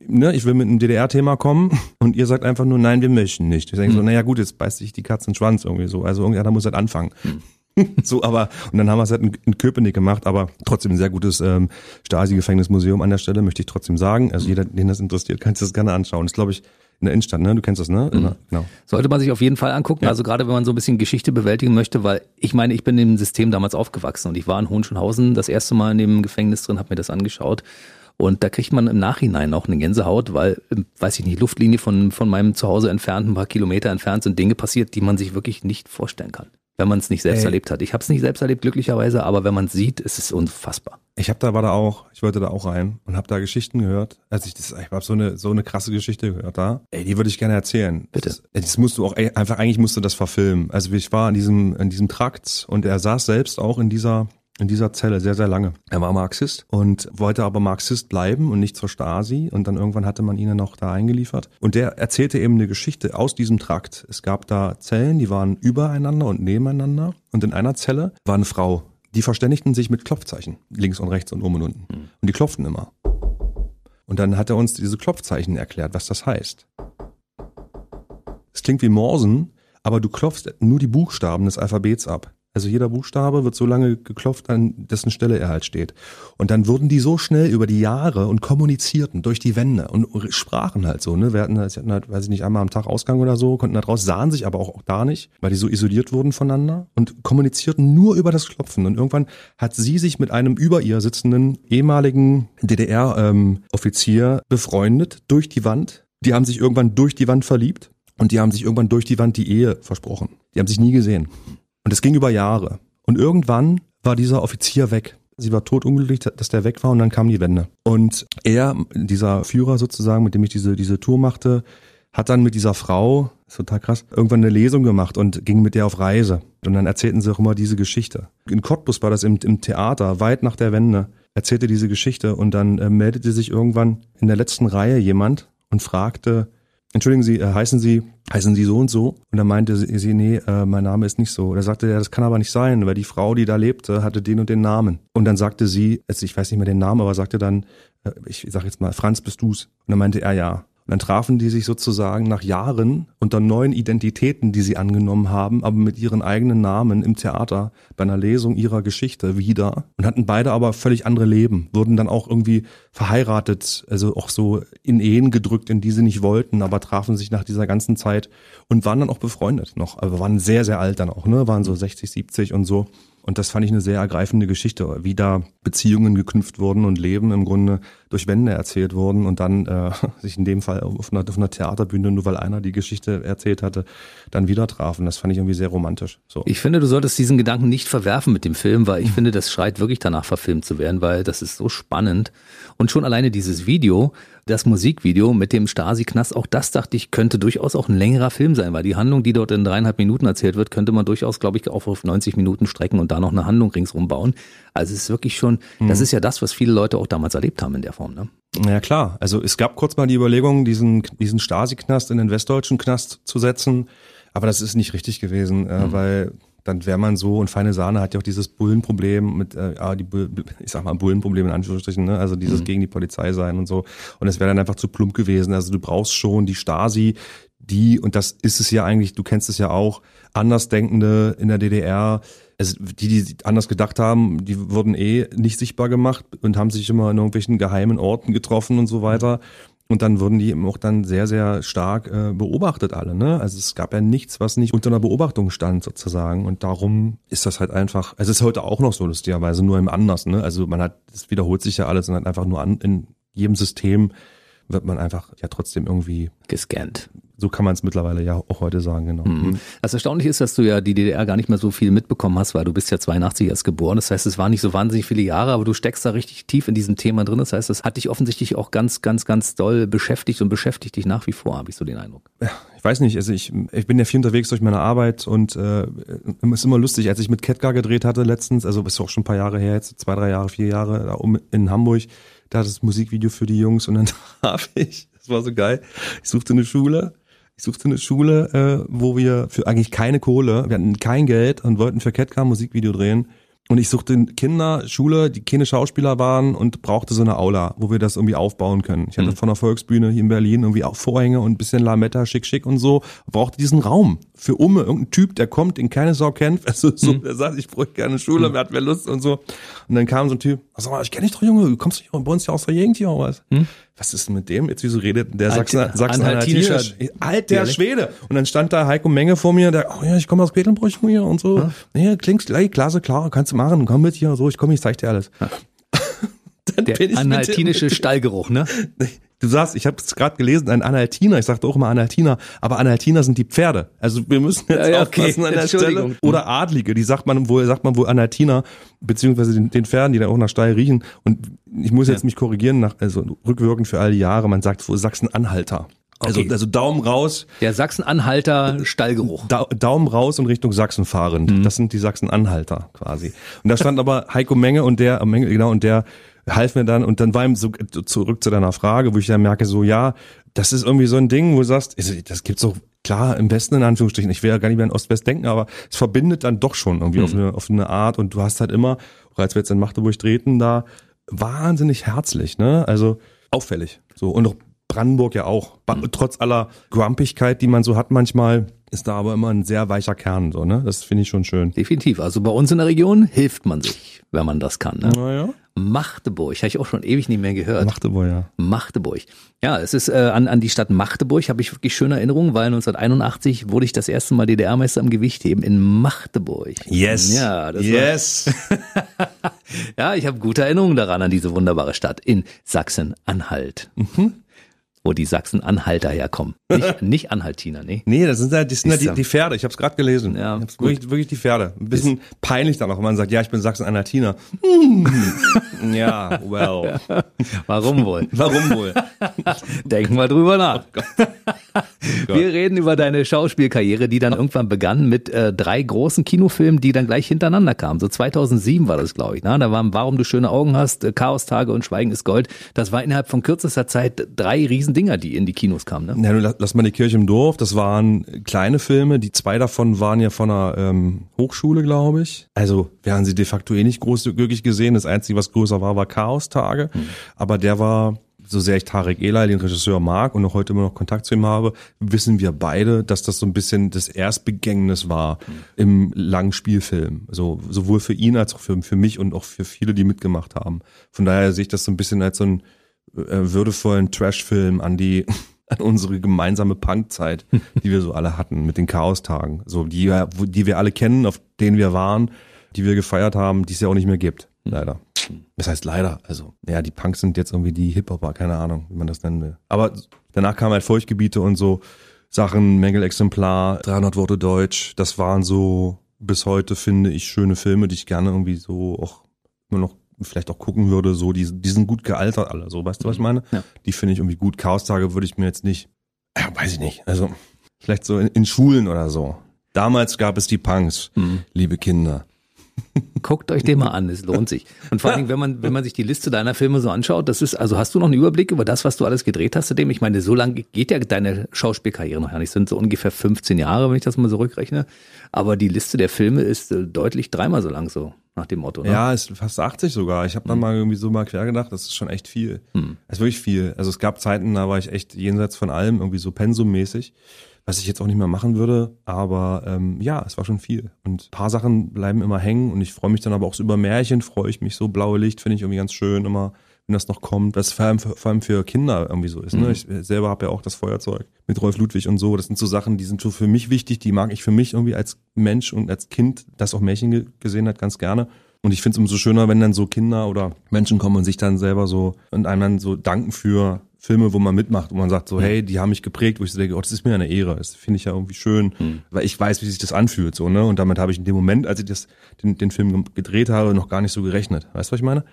ne, ich will mit einem DDR-Thema kommen und ihr sagt einfach nur, nein, wir möchten nicht. Ich denke so, naja gut, jetzt beißt sich die Katze in den Schwanz irgendwie so. Also irgendeiner muss halt anfangen. so, aber, und dann haben wir es halt in, in Köpenick gemacht, aber trotzdem ein sehr gutes ähm, Stasi-Gefängnismuseum an der Stelle, möchte ich trotzdem sagen. Also jeder, den das interessiert, kann sich das gerne anschauen. Das glaube ich in der Innenstadt, ne? Du kennst das, ne? Mhm. Genau. Sollte man sich auf jeden Fall angucken. Ja. Also gerade wenn man so ein bisschen Geschichte bewältigen möchte, weil ich meine, ich bin im System damals aufgewachsen und ich war in Hohenschönhausen das erste Mal in dem Gefängnis drin, habe mir das angeschaut. Und da kriegt man im Nachhinein auch eine Gänsehaut, weil, weiß ich nicht, Luftlinie von, von meinem Zuhause entfernt, ein paar Kilometer entfernt sind Dinge passiert, die man sich wirklich nicht vorstellen kann wenn man es nicht selbst Ey. erlebt hat. Ich habe es nicht selbst erlebt, glücklicherweise, aber wenn man es sieht, ist es unfassbar. Ich habe da war da auch, ich wollte da auch rein und habe da Geschichten gehört. Also ich das, ich habe so eine so eine krasse Geschichte gehört da. Ey, die würde ich gerne erzählen. Bitte. Das, das musst du auch einfach eigentlich musst du das verfilmen. Also ich war in diesem in diesem Trakt und er saß selbst auch in dieser in dieser Zelle sehr, sehr lange. Er war Marxist und wollte aber Marxist bleiben und nicht zur Stasi. Und dann irgendwann hatte man ihn noch da eingeliefert. Und der erzählte eben eine Geschichte aus diesem Trakt. Es gab da Zellen, die waren übereinander und nebeneinander. Und in einer Zelle war eine Frau. Die verständigten sich mit Klopfzeichen. Links und rechts und oben und unten. Hm. Und die klopften immer. Und dann hat er uns diese Klopfzeichen erklärt, was das heißt. Es klingt wie Morsen, aber du klopfst nur die Buchstaben des Alphabets ab. Also jeder Buchstabe wird so lange geklopft, an dessen Stelle er halt steht. Und dann wurden die so schnell über die Jahre und kommunizierten durch die Wände und sprachen halt so. Ne? Wir hatten, hatten halt, weiß ich nicht, einmal am Tag Ausgang oder so, konnten da raus, sahen sich aber auch, auch da nicht, weil die so isoliert wurden voneinander und kommunizierten nur über das Klopfen. Und irgendwann hat sie sich mit einem über ihr sitzenden ehemaligen DDR-Offizier ähm, befreundet durch die Wand. Die haben sich irgendwann durch die Wand verliebt und die haben sich irgendwann durch die Wand die Ehe versprochen. Die haben sich nie gesehen. Und es ging über Jahre. Und irgendwann war dieser Offizier weg. Sie war totunglücklich, dass der weg war und dann kam die Wende. Und er, dieser Führer sozusagen, mit dem ich diese, diese Tour machte, hat dann mit dieser Frau, ist total krass, irgendwann eine Lesung gemacht und ging mit der auf Reise. Und dann erzählten sie auch immer diese Geschichte. In Cottbus war das im, im Theater, weit nach der Wende, erzählte diese Geschichte und dann äh, meldete sich irgendwann in der letzten Reihe jemand und fragte, entschuldigen Sie, äh, heißen Sie, heißen Sie so und so? Und dann meinte sie, nee, äh, mein Name ist nicht so. Da sagte er, das kann aber nicht sein, weil die Frau, die da lebte, hatte den und den Namen. Und dann sagte sie, also ich weiß nicht mehr den Namen, aber sagte dann, äh, ich sag jetzt mal, Franz, bist du's? Und dann meinte er ja. Und dann trafen die sich sozusagen nach Jahren unter neuen Identitäten, die sie angenommen haben, aber mit ihren eigenen Namen im Theater bei einer Lesung ihrer Geschichte wieder und hatten beide aber völlig andere Leben, wurden dann auch irgendwie verheiratet, also auch so in Ehen gedrückt, in die sie nicht wollten, aber trafen sich nach dieser ganzen Zeit und waren dann auch befreundet noch, aber waren sehr, sehr alt dann auch, ne, waren so 60, 70 und so. Und das fand ich eine sehr ergreifende Geschichte, wie da Beziehungen geknüpft wurden und Leben im Grunde durch Wände erzählt wurden und dann äh, sich in dem Fall auf einer, auf einer Theaterbühne, nur weil einer die Geschichte erzählt hatte, dann wieder trafen. Das fand ich irgendwie sehr romantisch. So. Ich finde, du solltest diesen Gedanken nicht verwerfen mit dem Film, weil ich finde, das schreit wirklich danach verfilmt zu werden, weil das ist so spannend. Und schon alleine dieses Video, das Musikvideo mit dem Stasi-Knast, auch das dachte ich, könnte durchaus auch ein längerer Film sein, weil die Handlung, die dort in dreieinhalb Minuten erzählt wird, könnte man durchaus, glaube ich, auch auf 90 Minuten strecken und da noch eine Handlung ringsrum bauen. Also es ist wirklich schon, mhm. das ist ja das, was viele Leute auch damals erlebt haben in der Form, ne? Ja klar, also es gab kurz mal die Überlegung, diesen, diesen Stasi-Knast in den westdeutschen Knast zu setzen, aber das ist nicht richtig gewesen, äh, mhm. weil dann wäre man so und feine Sahne hat ja auch dieses Bullenproblem mit, äh, ja, die, ich sag mal Bullenproblem in Anführungsstrichen, ne? also dieses mhm. gegen die Polizei sein und so. Und es wäre dann einfach zu plump gewesen. Also du brauchst schon die Stasi, die, und das ist es ja eigentlich, du kennst es ja auch, Andersdenkende in der DDR, also die, die anders gedacht haben, die wurden eh nicht sichtbar gemacht und haben sich immer in irgendwelchen geheimen Orten getroffen und so weiter. Und dann wurden die eben auch dann sehr, sehr stark äh, beobachtet alle. Ne? Also es gab ja nichts, was nicht unter einer Beobachtung stand sozusagen. Und darum ist das halt einfach, also es ist heute auch noch so lustigerweise, nur im anders. Ne? Also man hat, es wiederholt sich ja alles und hat einfach nur an, in jedem System wird man einfach ja trotzdem irgendwie gescannt. So kann man es mittlerweile ja auch heute sagen, genau. Mhm. Das Erstaunliche ist, dass du ja die DDR gar nicht mehr so viel mitbekommen hast, weil du bist ja 82 erst geboren. Das heißt, es waren nicht so wahnsinnig viele Jahre, aber du steckst da richtig tief in diesem Thema drin. Das heißt, das hat dich offensichtlich auch ganz, ganz, ganz doll beschäftigt und beschäftigt dich nach wie vor, habe ich so den Eindruck. Ja, ich weiß nicht, also ich, ich bin ja viel unterwegs durch meine Arbeit und äh, es ist immer lustig, als ich mit Ketka gedreht hatte letztens, also ist auch schon ein paar Jahre her, jetzt zwei, drei Jahre, vier Jahre, in Hamburg, da das Musikvideo für die Jungs und dann habe ich, das war so geil, ich suchte eine Schule, ich suchte eine Schule, äh, wo wir für eigentlich keine Kohle, wir hatten kein Geld und wollten für Ketka ein Musikvideo drehen Und ich suchte Kinderschule, die keine Schauspieler waren und brauchte so eine Aula, wo wir das irgendwie aufbauen können. Ich hatte Mhm. von der Volksbühne hier in Berlin irgendwie auch Vorhänge und ein bisschen Lametta, schick, schick und so. Brauchte diesen Raum für Umme, irgendein Typ, der kommt, den keine Sau kennt. Also so, Mhm. der sagt, ich bräuchte gerne Schule, wer hat wer Lust und so. Und dann kam so ein Typ, sag mal, ich kenne dich doch, Junge, du kommst doch bei uns ja aus der Gegend hier oder was? Was ist denn mit dem? Jetzt wieso redet der Sachsen, Sachsen anhaltinischer Alter. Schwede. Und dann stand da Heiko Menge vor mir, der, oh ja, ich komme aus Quedlinburg hier und so. Nee, klingst gleich, klasse, klar, kannst du machen, komm mit hier, so, ich komme, ich zeig dir alles. Dann Der anhaltinische Stallgeruch, ne? Du sagst, ich habe es gerade gelesen, ein Analtiner. Ich sagte auch immer Analtiner, aber Analtiner sind die Pferde. Also wir müssen jetzt Ja, okay. aufpassen an der. Stelle. Oder Adlige, die sagt man wohl, sagt man wohl Analtiner, beziehungsweise den, den Pferden, die dann auch nach Stall riechen. Und ich muss jetzt mich korrigieren, nach, also rückwirkend für all die Jahre, man sagt wohl Sachsen-Anhalter. Also, Okay. also Daumen raus, Der Sachsen-Anhalter Stallgeruch. Da, Daumen raus und Richtung Sachsen fahrend. Mhm. Das sind die Sachsen-Anhalter quasi. Und da stand aber Heiko Menge und der, Menge, genau, und der half mir dann und dann war ihm so zurück zu deiner Frage, wo ich dann merke, so ja, das ist irgendwie so ein Ding, wo du sagst, das gibt's doch klar im Westen in Anführungsstrichen. Ich will ja gar nicht mehr an Ost-West denken, aber es verbindet dann doch schon irgendwie auf, eine, auf eine Art und du hast halt immer, auch als wir jetzt in Magdeburg treten, da wahnsinnig herzlich, ne? Also auffällig. So und auch Brandenburg ja auch. Ba- Trotz aller Grumpigkeit, die man so hat manchmal, ist da aber immer ein sehr weicher Kern, so, ne? Das finde ich schon schön. Definitiv. Also bei uns in der Region hilft man sich, wenn man das kann. Ne? Naja. Magdeburg, habe ich auch schon ewig nicht mehr gehört. Machte wohl, ja. Magdeburg. Ja, es ist äh, an, an die Stadt Magdeburg habe ich wirklich schöne Erinnerungen, weil 1981 wurde ich das erste Mal DDR-Meister im Gewichtheben in Magdeburg. Yes. Ja, das war, yes. ja, ich habe gute Erinnerungen daran an diese wunderbare Stadt in Sachsen-Anhalt. Mhm. Wo die Sachsen-Anhalter herkommen. Nicht, nicht Anhaltiner, nee. Nee, das sind ja, das sind ja Ist die, die Pferde. Ich habe es gerade gelesen. Ja, wirklich, wirklich die Pferde. Ein bisschen peinlich dann auch, wenn man sagt, ja, ich bin Sachsen-Anhaltiner. Hm. ja, well. Warum wohl? Warum wohl? Denken wir drüber nach. Oh Wir reden über deine Schauspielkarriere, die dann irgendwann begann mit äh, drei großen Kinofilmen, die dann gleich hintereinander kamen. So 2007 war das, glaube ich. Ne? Da waren Warum du schöne Augen hast, äh, Chaostage und Schweigen ist Gold. Das war innerhalb von kürzester Zeit drei Riesendinger, die in die Kinos kamen. Ne? Ja, nun, lass- mal die Kirche im Dorf. Das waren kleine Filme. Die zwei davon waren ja von einer ähm, Hochschule, glaube ich. Also wir haben sie de facto eh nicht großzügig gesehen. Das Einzige, was größer war, war Chaos-Tage. Aber der war, so sehr ich Tarek Elay, den Regisseur, mag und auch heute immer noch Kontakt zu ihm habe, wissen wir beide, dass das so ein bisschen das Erstbegängnis war im langen Spielfilm. So, sowohl für ihn als auch für, für mich und auch für viele, die mitgemacht haben. Von daher sehe ich das so ein bisschen als so äh, würdevollen Trash-Film an die an unsere gemeinsame Punkzeit, die wir so alle hatten mit den Chaostagen, so die die wir alle kennen, auf denen wir waren, die wir gefeiert haben, die es ja auch nicht mehr gibt, leider. Das heißt leider, also ja, die Punks sind jetzt irgendwie die Hip-Hopper, keine Ahnung, wie man das nennen will. Aber danach kamen halt Feuchtgebiete und so Sachen, Mängelexemplar, 300 Worte Deutsch, das waren so bis heute finde ich schöne Filme, die ich gerne irgendwie so auch immer noch vielleicht auch gucken würde, so die, die sind gut gealtert alle, so weißt du, was ich meine? Ja. Die finde ich irgendwie gut. Chaostage würde ich mir jetzt nicht, ja, weiß ich nicht, also vielleicht so in, in Schulen oder so. Damals gab es die Punks, liebe Kinder. Guckt euch den mal an, es lohnt sich. Und vor allen Dingen, wenn man, wenn man sich die Liste deiner Filme so anschaut, das ist, also hast du noch einen Überblick über das, was du alles gedreht hast seitdem? Ich meine, so lange geht ja deine Schauspielkarriere noch gar nicht. Es sind so ungefähr 15 Jahre, wenn ich das mal so rückrechne. Aber die Liste der Filme ist äh, deutlich dreimal so lang so, nach dem Motto. Ne? Ja, ist fast 80 sogar. Ich habe dann mal irgendwie so mal quer gedacht, das ist schon echt viel. Das ist wirklich viel. Also es gab Zeiten, da war ich echt jenseits von allem, irgendwie so pensummäßig, was ich jetzt auch nicht mehr machen würde. Aber ähm, ja, es war schon viel. Und ein paar Sachen bleiben immer hängen und ich freue mich dann aber auch so über Märchen, freue ich mich so. Blaue Licht finde ich irgendwie ganz schön immer, wenn das noch kommt. Was vor allem für, vor allem für Kinder irgendwie so ist. Ne? Ich selber habe ja auch das Feuerzeug mit Rolf Ludwig und so. Das sind so Sachen, die sind so für mich wichtig, die mag ich für mich irgendwie als Mensch und als Kind, das auch Märchen ge gesehen hat, ganz gerne. Und ich finde es umso schöner, wenn dann so Kinder oder Menschen kommen und sich dann selber so und einem dann so danken für Filme, wo man mitmacht, wo man sagt so, hey, die haben mich geprägt, wo ich so denke, oh, das ist mir eine Ehre. Das finde ich ja irgendwie schön, weil ich weiß, wie sich das anfühlt, so, ne? Und damit habe ich in dem Moment, als ich das, den, den Film ge- gedreht habe, noch gar nicht so gerechnet. Weißt du, was ich meine?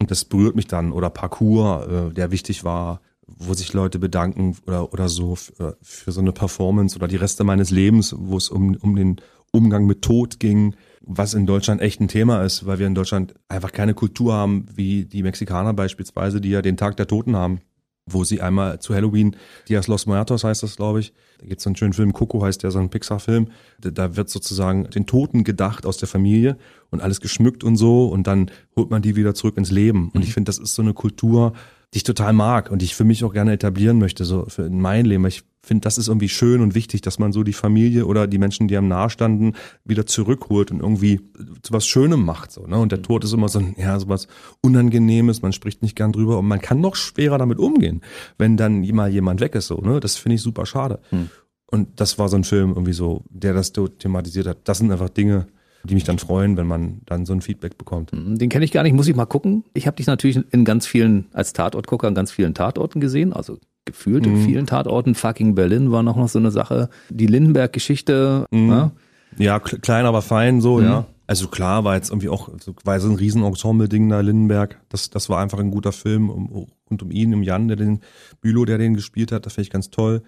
Und das berührt mich dann. Oder Parcours, äh, der wichtig war, wo sich Leute bedanken oder, oder so für, für so eine Performance oder die Reste meines Lebens, wo es um, um den Umgang mit Tod ging, was in Deutschland echt ein Thema ist, weil wir in Deutschland einfach keine Kultur haben, wie die Mexikaner beispielsweise, die ja den Tag der Toten haben. Wo sie einmal zu Halloween, Dias Los Muertos heißt das, glaube ich, da gibt es einen schönen Film, Coco heißt der, so ein Pixar-Film, da, wird sozusagen den Toten gedacht aus der Familie und alles geschmückt und so und dann holt man die wieder zurück ins Leben. Und ich finde, das ist so eine Kultur, die ich total mag und die ich für mich auch gerne etablieren möchte, so für in mein Leben. Ich finde, das ist irgendwie schön und wichtig, dass man so die Familie oder die Menschen, die am nahestanden, wieder zurückholt und irgendwie zu was Schönem macht. So, ne? Und der Tod ist immer so ein, ja, so was Unangenehmes, man spricht nicht gern drüber und man kann noch schwerer damit umgehen, wenn dann mal jemand weg ist. So, ne? Das finde ich super schade. Hm. Und das war so ein Film irgendwie so, der das thematisiert hat. Das sind einfach Dinge, die mich dann freuen, wenn man dann so ein Feedback bekommt. Hm, den kenne ich gar nicht, muss ich mal gucken. Ich habe dich natürlich in ganz vielen, als Tatortgucker in ganz vielen Tatorten gesehen, also gefühlt in mhm. vielen Tatorten. Fucking Berlin war noch, noch so eine Sache. Die Lindenberg-Geschichte. Mhm. Ja, ja klein, aber fein, so, mhm. ja. Also klar, war jetzt irgendwie auch, war so ein riesen Ensemble-Ding da, Lindenberg. Das, das war einfach ein guter Film um, und um ihn, um Jan, der den, Bülow, der den gespielt hat, das finde ich ganz toll.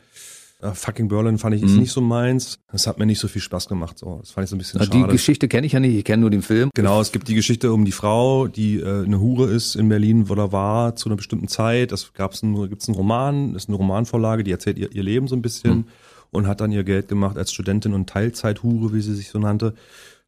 Uh, fucking Berlin fand ich ist mhm. nicht so meins. Das hat mir nicht so viel Spaß gemacht. So, das fand ich so ein bisschen ja, schade. Die Geschichte kenne ich ja nicht. Ich kenne nur den Film. Genau, es gibt die Geschichte um die Frau, die äh, eine Hure ist in Berlin oder war zu einer bestimmten Zeit. Das gab's ein, gibt's einen Roman, das ist eine Romanvorlage, die erzählt ihr, ihr Leben so ein bisschen mhm. und hat dann ihr Geld gemacht als Studentin und Teilzeithure, wie sie sich so nannte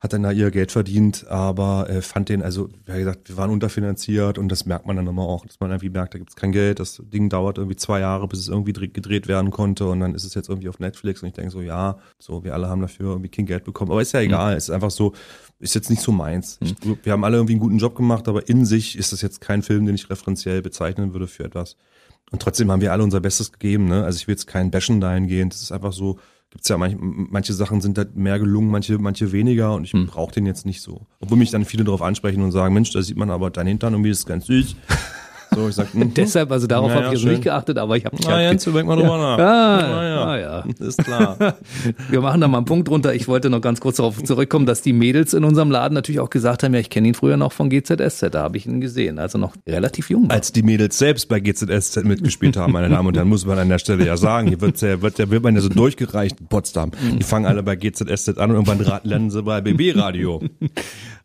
hat dann da ihr Geld verdient, aber äh, fand den, also wie gesagt, wir waren unterfinanziert und das merkt man dann immer auch, dass man irgendwie merkt, da gibt's kein Geld, das Ding dauert irgendwie zwei Jahre, bis es irgendwie gedreht werden konnte und dann ist es jetzt irgendwie auf Netflix und ich denke so, ja, so, wir alle haben dafür irgendwie kein Geld bekommen, aber ist ja egal, mhm. ist einfach so, ist jetzt nicht so meins. Ich, mhm. wir haben alle irgendwie einen guten Job gemacht, aber in sich ist das jetzt kein Film, den ich referenziell bezeichnen würde für etwas. Und trotzdem haben wir alle unser Bestes gegeben, ne? Also ich will jetzt keinen Bashen dahingehend, es ist einfach so, gibt's ja manch, manche Sachen sind halt mehr gelungen, manche, manche weniger und ich hm. brauche den jetzt nicht so. Obwohl mich dann viele darauf ansprechen und sagen, Mensch, da sieht man aber dein Hintern irgendwie ist ganz süß. So, ich sag, mm, Deshalb, also darauf naja, habe ich jetzt nicht geachtet, aber ich habe Na, Jens, denk mal drüber nach. Ah, na ja. ist klar. Wir machen da mal einen Punkt drunter. Ich wollte noch ganz kurz darauf zurückkommen, dass die Mädels in unserem Laden natürlich auch gesagt haben, ja, ich kenne ihn früher noch von GZSZ, da habe ich ihn gesehen, also noch relativ jung. Als die Mädels selbst bei GZSZ mitgespielt haben, meine Damen und Herren, muss man an der Stelle ja sagen, hier wird, der, wird, der wird man ja so durchgereicht in Potsdam. Die fangen alle bei GZSZ an und irgendwann lernen sie bei BB Radio.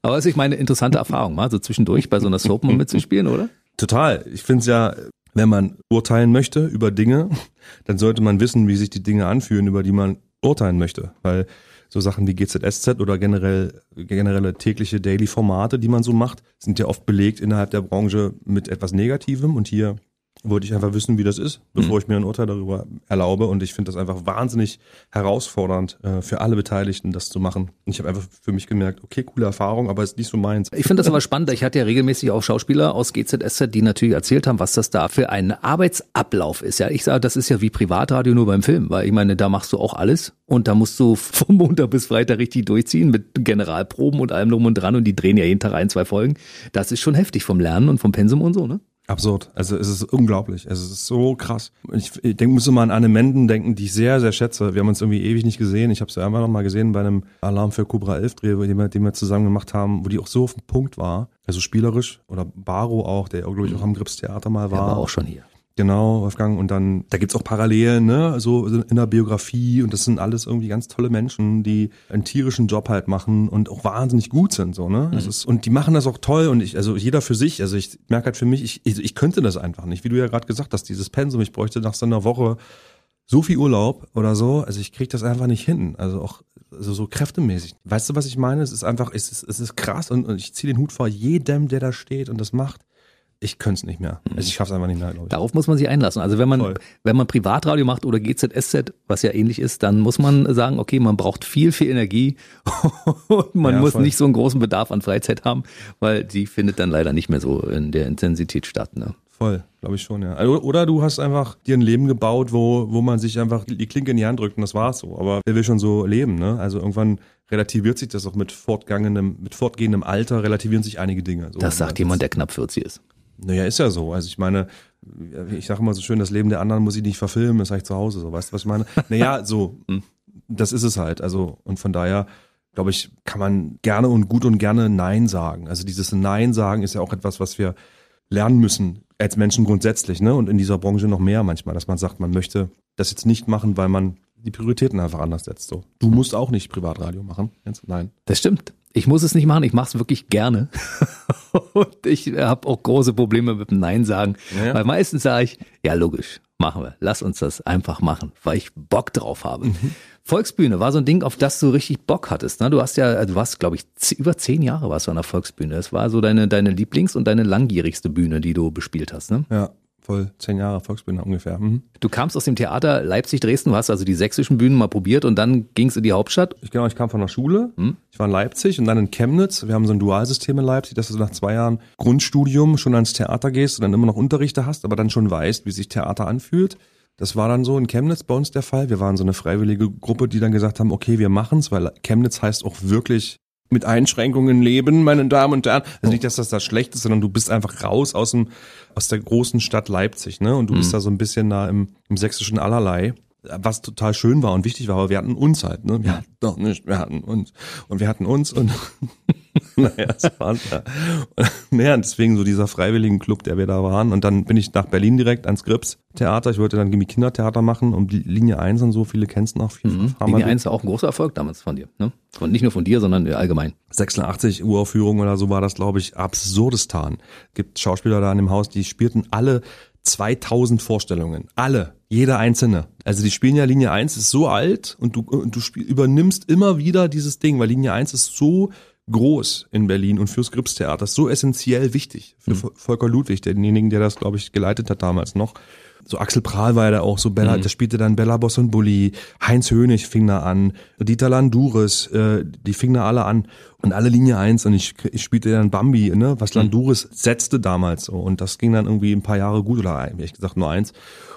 Aber es ist meine interessante Erfahrung, mal so zwischendurch bei so einer Soap mal mitzuspielen, oder? Total. Ich finde es ja, wenn man urteilen möchte über Dinge, dann sollte man wissen, wie sich die Dinge anfühlen, über die man urteilen möchte. Weil so Sachen wie GZSZ oder generell generelle tägliche Daily-Formate, die man so macht, sind ja oft belegt innerhalb der Branche mit etwas Negativem. Und hier wollte ich einfach wissen, wie das ist, bevor mhm. ich mir ein Urteil darüber erlaube. Und ich finde das einfach wahnsinnig herausfordernd äh, für alle Beteiligten, das zu machen. Und ich habe einfach für mich gemerkt, okay, coole Erfahrung, aber ist nicht so meins. Ich finde das aber spannend. Ich hatte ja regelmäßig auch Schauspieler aus GZSZ, die natürlich erzählt haben, was das da für ein Arbeitsablauf ist. Ja, ich sage, das ist ja wie Privatradio nur beim Film, weil ich meine, da machst du auch alles und da musst du vom Montag bis Freitag richtig durchziehen mit Generalproben und allem drum und dran und die drehen ja jeden Tag ein, zwei Folgen. Das ist schon heftig vom Lernen und vom Pensum und so, ne? Absurd. Also es ist unglaublich. Es ist so krass. Ich, ich denke, muss immer an Anne Menden denken, die ich sehr, sehr schätze. Wir haben uns irgendwie ewig nicht gesehen. Ich habe sie einmal noch mal gesehen bei einem Alarm für Cobra 11 Dreh, den wir, den wir zusammen gemacht haben, wo die auch so auf dem Punkt war. Also spielerisch. Oder Baro auch, der glaube ich auch am Grips Theater mal war. Der war auch schon hier. Genau, Wolfgang. Und dann, da gibt's auch Parallelen, ne, so in der Biografie. Und das sind alles irgendwie ganz tolle Menschen, die einen tierischen Job halt machen und auch wahnsinnig gut sind, so, ne. Mhm. Das ist, und die machen das auch toll. Und ich, also jeder für sich. Also ich merke halt für mich, ich, ich, ich könnte das einfach nicht. Wie du ja gerade gesagt hast, dieses Pensum, ich bräuchte nach so einer Woche so viel Urlaub oder so. Also ich krieg das einfach nicht hin. Also auch also so kräftemäßig. Weißt du, was ich meine? Es ist einfach, es ist, es ist krass und, und ich ziehe den Hut vor jedem, der da steht und das macht ich könnte es nicht mehr. Also ich schaffe es einfach nicht mehr, glaube ich. Darauf muss man sich einlassen. Also wenn man, Voll. wenn man Privatradio macht oder GZSZ, was ja ähnlich ist, dann muss man sagen, okay, man braucht viel, viel Energie und man ja, muss voll. nicht so einen großen Bedarf an Freizeit haben, weil die findet dann leider nicht mehr so in der Intensität statt. Ne? Voll, glaube ich schon, ja. Also, oder du hast einfach dir ein Leben gebaut, wo, wo man sich einfach die Klinke in die Hand drückt und das war's so. Aber wer will schon so leben, ne? Also irgendwann relativiert sich das auch mit fortgegangenem, mit fortgehendem Alter, relativieren sich einige Dinge. So, das sagt jemand, der knapp 40 ist. Naja, ist ja so. Also ich meine, ich sage immer so schön, das Leben der anderen muss ich nicht verfilmen, das sage ich zu Hause so. Weißt du, was ich meine? Naja, so, hm. das ist es halt. Also, und von daher, glaube ich, kann man gerne und gut und gerne Nein sagen. Also dieses Nein sagen ist ja auch etwas, was wir lernen müssen als Menschen grundsätzlich, ne? Und in dieser Branche noch mehr manchmal, dass man sagt, man möchte das jetzt nicht machen, weil man die Prioritäten einfach anders setzt. So. Du musst auch nicht Privatradio machen. Nein. Das stimmt. Ich muss es nicht machen, ich mache es wirklich gerne. und ich habe auch große Probleme mit dem Nein sagen. Ja. Weil meistens sage ich, ja logisch, machen wir. Lass uns das einfach machen, weil ich Bock drauf habe. Mhm. Volksbühne war so ein Ding, auf das du richtig Bock hattest. Ne? Du hast ja, du warst, glaube ich, über zehn Jahre warst du an der Volksbühne. Das war so deine, deine Lieblings- und deine langjährigste Bühne, die du bespielt hast. Ne? Ja, voll zehn Jahre Volksbühne ungefähr. Mhm. Du kamst aus dem Theater Leipzig-Dresden, du hast also die sächsischen Bühnen mal probiert und dann ging's in die Hauptstadt. Ich, genau, ich kam von der Schule, Hm? ich war in Leipzig und dann in Chemnitz. Wir haben so ein Dualsystem in Leipzig, dass du nach zwei Jahren Grundstudium schon ans Theater gehst und dann immer noch Unterrichte hast, aber dann schon weißt, wie sich Theater anfühlt. Das war dann so in Chemnitz bei uns der Fall. Wir waren so eine freiwillige Gruppe, die dann gesagt haben, okay, wir machen's, weil Chemnitz heißt auch wirklich mit Einschränkungen leben, meine Damen und Herren. Also nicht, dass das das schlecht ist, sondern du bist einfach raus aus dem, aus der großen Stadt Leipzig, ne? Und du bist da so ein bisschen da im, im sächsischen Allerlei was total schön war und wichtig war, aber wir hatten uns halt, ne? Wir hatten doch nicht, wir hatten uns und wir hatten uns und naja, es war ja. Naja, deswegen so dieser freiwilligen Club, der wir da waren. Und dann bin ich nach Berlin direkt ans Grips Theater. Ich wollte dann Gimme Kindertheater machen und die Linie 1 und so, viele kennst noch. Viel Mhm. Linie 1 war auch ein großer Erfolg damals von dir. Ne? Und nicht nur von dir, sondern allgemein. 86 Uraufführung oder so war das, glaube ich, absurdistan. Gibt Schauspieler da in dem Haus, die spielten alle 2000 Vorstellungen. Alle. Jeder einzelne. Also die spielen ja Linie 1 ist so alt und du, und du spiel, übernimmst immer wieder dieses Ding, weil Linie 1 ist so groß in Berlin und fürs Gripstheater so essentiell wichtig. Für Vol- Volker Ludwig, denjenigen, der das, glaube ich, geleitet hat damals noch. So Axel Prahl war ja da auch so Bella, der spielte dann Bella Boss und Bulli, Heinz Hönig fing da an, Dieter Landuris, äh, die fingen da alle an und alle Linie 1 und ich, ich spielte dann Bambi, ne, was Landuris setzte damals so und das ging dann irgendwie ein paar Jahre gut oder ehrlich gesagt nur eins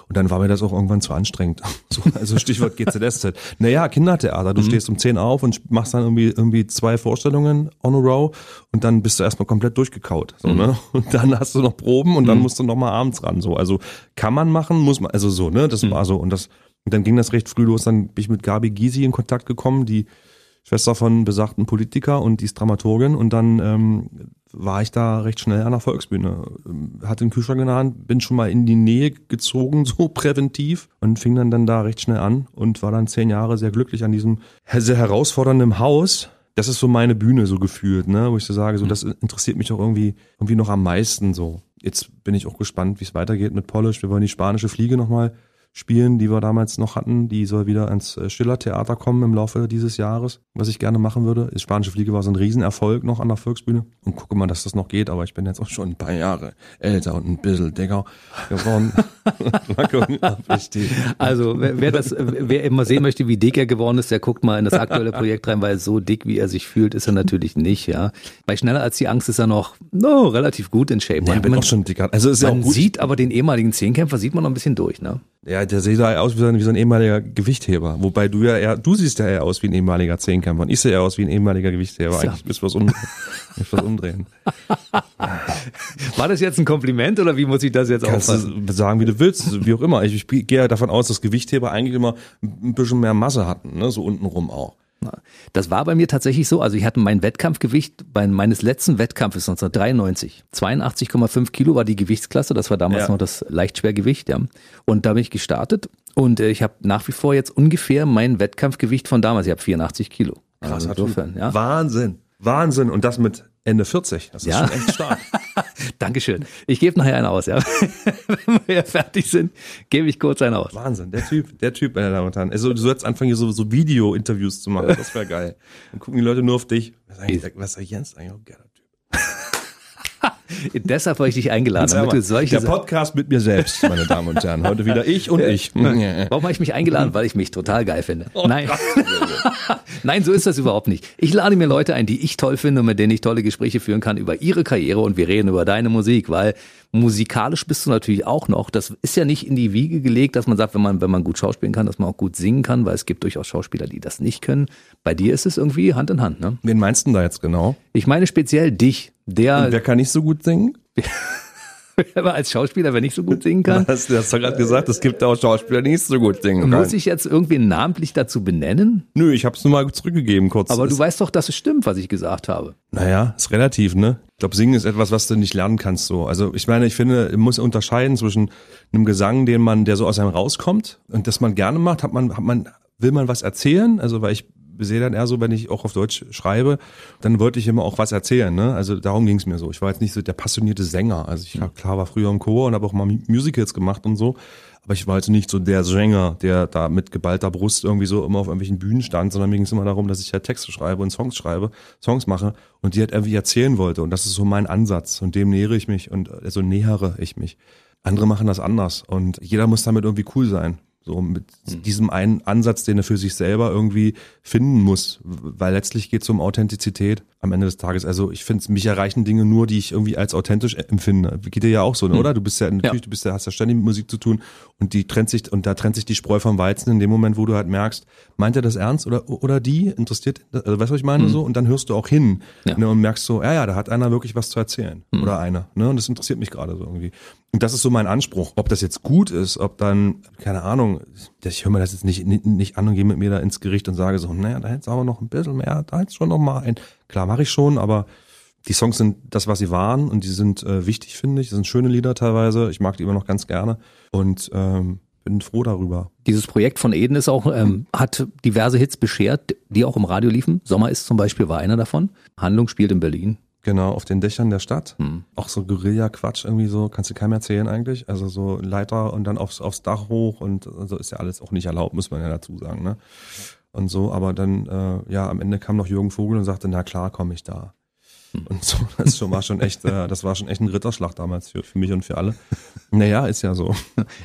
und dann war mir das auch irgendwann zu anstrengend. So, also Stichwort GZSZ. Naja, Kindertheater, du stehst um 10 auf und machst dann irgendwie, irgendwie zwei Vorstellungen on a row und dann bist du erstmal komplett durchgekaut. So, ne? Und dann hast du noch Proben und dann musst du noch mal abends ran. So, also kann man machen, muss man, also so, ne? Das war so. Und das, und dann ging das recht früh los. Dann bin ich mit Gabi Gysi in Kontakt gekommen, die Schwester von besagten Politiker und die ist Dramaturgin und dann ähm, war ich da recht schnell an der Volksbühne. Ähm, Hatte den Kühlschrank in der Hand, bin schon mal in die Nähe gezogen, so präventiv und fing dann, dann da recht schnell an und war dann zehn Jahre sehr glücklich an diesem sehr herausfordernden Haus. Das ist so meine Bühne so gefühlt, ne, wo ich so sage, so das interessiert mich auch irgendwie irgendwie noch am meisten so. Jetzt bin ich auch gespannt, wie es weitergeht mit Polish. Wir wollen die spanische Fliege nochmal spielen, die wir damals noch hatten. Die soll wieder ans äh, Schiller-Theater kommen im Laufe dieses Jahres, was ich gerne machen würde. Die spanische Fliege war so ein Riesenerfolg noch an der Volksbühne. Und gucke mal, dass das noch geht, aber ich bin jetzt auch schon ein paar Jahre älter und ein bisschen dicker geworden. mal gucken, ob ich die Also wer, wer das, wer immer sehen möchte, wie dick er geworden ist, der guckt mal in das aktuelle Projekt rein, weil so dick, wie er sich fühlt, ist er natürlich nicht. Ja, bei schneller als die Angst ist er noch no, relativ gut in Shape. Ja, ich bin man auch schon dicker. Also ist ja auch man gut. sieht aber den ehemaligen Zehnkämpfer sieht man noch ein bisschen durch, ne? Ja, der sieht da aus wie so, ein, wie so ein ehemaliger Gewichtheber. Wobei du ja eher, du siehst ja eher aus wie ein ehemaliger Zehnkämpfer und ich sehe eher aus wie ein ehemaliger Gewichtheber. Tja. Eigentlich müssen wir es um, es umdrehen. War das jetzt ein Kompliment oder wie muss ich das jetzt Kannst auffassen? du sagen, wie du willst, wie auch immer. Ich, ich gehe ja davon aus, dass Gewichtheber eigentlich immer ein bisschen mehr Masse hatten, ne? so untenrum auch. Das war bei mir tatsächlich so. Also ich hatte mein Wettkampfgewicht bei meines letzten Wettkampfes 1993. 82,5 Kilo war die Gewichtsklasse. Das war damals Ja. noch das Leichtschwergewicht. Ja. Und da bin ich gestartet. Und äh, ich habe nach wie vor jetzt ungefähr mein Wettkampfgewicht von damals. Ich habe 84 Kilo. Also Krasser insofern, ja. Wahnsinn. Wahnsinn. Und das mit Ende 40. Das ist Ja. schon echt stark. Dankeschön. Ich gebe nachher einen aus, ja. Wenn wir fertig sind, gebe ich kurz einen aus. Wahnsinn. Der Typ, der Typ, meine Damen und Herren. Also, du sollst anfangen, hier so, so Video-Interviews zu machen. Das wäre geil. Dann gucken die Leute nur auf dich. Was eigentlich, was ist Jens eigentlich auch ein geiler Typ? Deshalb habe ich dich eingeladen, damit du solche Der Podcast mit mir selbst, meine Damen und Herren. Heute wieder ich und ich. Warum habe ich mich eingeladen? Weil ich mich total geil finde. Nein. Nein, so ist das überhaupt nicht. Ich lade mir Leute ein, die ich toll finde und mit denen ich tolle Gespräche führen kann über ihre Karriere und wir reden über deine Musik, weil musikalisch bist du natürlich auch noch. Das ist ja nicht in die Wiege gelegt, dass man sagt, wenn man, wenn man gut schauspielen kann, dass man auch gut singen kann, weil es gibt durchaus Schauspieler, die das nicht können. Bei dir ist es irgendwie Hand in Hand, ne? Wen meinst du da jetzt genau? Ich meine speziell dich, der Wer kann nicht so gut singen? aber als Schauspieler, wenn ich so gut singen kann, Das, du hast doch gerade gesagt, es gibt auch Schauspieler, die nicht so gut singen können. muss ich jetzt irgendwie namentlich dazu benennen? Nö, ich hab's nur mal zurückgegeben kurz. Aber du Ist- weißt doch, dass es stimmt, was ich gesagt habe. Naja, ist relativ, ne? Ich glaube, Singen ist etwas, was du nicht lernen kannst so. Also ich meine, ich finde, man muss unterscheiden zwischen einem Gesang, den man, der so aus einem rauskommt und das man gerne macht, hat man, hat man, will man was erzählen? Also weil ich sehe dann eher so, wenn ich auch auf Deutsch schreibe, dann wollte ich immer auch was erzählen. Ne? Also darum ging es mir so. Ich war jetzt nicht so der passionierte Sänger. Also ich klar war früher im Chor und habe auch mal Musicals gemacht und so. Aber ich war jetzt nicht so der Sänger, der da mit geballter Brust irgendwie so immer auf irgendwelchen Bühnen stand, sondern mir ging es immer darum, dass ich halt Texte schreibe und Songs schreibe, Songs mache und die halt irgendwie erzählen wollte. Und das ist so mein Ansatz. Und dem nähere ich mich und also nähere ich mich. Andere machen das anders und jeder muss damit irgendwie cool sein. So mit mhm. diesem einen Ansatz, den er für sich selber irgendwie finden muss, weil letztlich geht es um Authentizität am Ende des Tages. Also ich finde, mich erreichen Dinge nur, die ich irgendwie als authentisch empfinde. Geht dir ja auch so, ne, mhm. oder? Du bist ja natürlich, ja. du bist ja, hast ja ständig mit Musik zu tun und die trennt sich und da trennt sich die Spreu vom Weizen in dem Moment, wo du halt merkst, meint er das ernst oder oder die interessiert, also weißt du, was ich meine mhm. so? Und dann hörst du auch hin ja. ne, und merkst so, ja ja, da hat einer wirklich was zu erzählen mhm. oder einer, ne? Und das interessiert mich gerade so irgendwie. Und das ist so mein Anspruch. Ob das jetzt gut ist, ob dann, keine Ahnung, ich höre mir das jetzt nicht, nicht, nicht an und gehe mit mir da ins Gericht und sage so, naja, da hätte es aber noch ein bisschen mehr, da hätte es schon noch mal ein. Klar, mache ich schon, aber die Songs sind das, was sie waren und die sind äh, wichtig, finde ich. Das sind schöne Lieder teilweise. Ich mag die immer noch ganz gerne und ähm, bin froh darüber. Dieses Projekt von Eden ist auch, ähm, hat diverse Hits beschert, die auch im Radio liefen. Sommer ist zum Beispiel war einer davon. Handlung spielt in Berlin. Genau, auf den Dächern der Stadt. Hm. Auch so Guerilla-Quatsch irgendwie so, kannst du keinem erzählen eigentlich. Also so Leiter und dann aufs, aufs Dach hoch und so also ist ja alles auch nicht erlaubt, muss man ja dazu sagen, ne? Und so, aber dann, äh, ja, am Ende kam noch Jürgen Vogel und sagte, na klar, komme ich da. Und so, das war schon echt, äh, das war schon echt ein Ritterschlag damals für, für mich und für alle. Naja, ist ja so.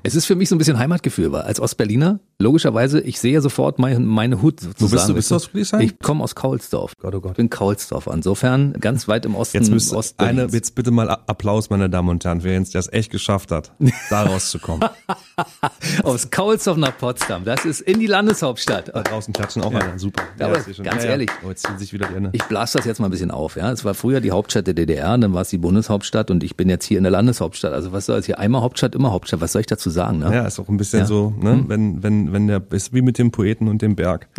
Es ist für mich so ein bisschen Heimatgefühl, weil als Ostberliner, logischerweise, ich sehe sofort meine, meine Hut sozusagen. Wo bist du, bist aus Friedrichshain? Ich komme aus Kaulsdorf. Gott, oh Gott. Ich bin Kaulsdorf. Insofern ganz weit im Osten. Jetzt, müsst Ost eine, jetzt bitte mal Applaus, meine Damen und Herren, wer jetzt das echt geschafft hat, da rauszukommen. aus Kaulsdorf nach Potsdam. Das ist in die Landeshauptstadt. Da draußen klatschen auch ja. alle. Super. Aber ja, ganz ehrlich. Oh, jetzt ziehen sich wieder die Hände. Ich blase das jetzt mal ein bisschen auf. Ja, Es war früher die Hauptstadt der DDR, dann war es die Bundeshauptstadt und ich bin jetzt hier in der Landeshauptstadt. Also was soll es hier? Einmal Hauptstadt, immer Hauptstadt. Was soll ich dazu sagen? Ne? Ja, ist auch ein bisschen ja. so, ne? Hm. wenn, wenn, wenn der, ist wie mit dem Poeten und dem Berg.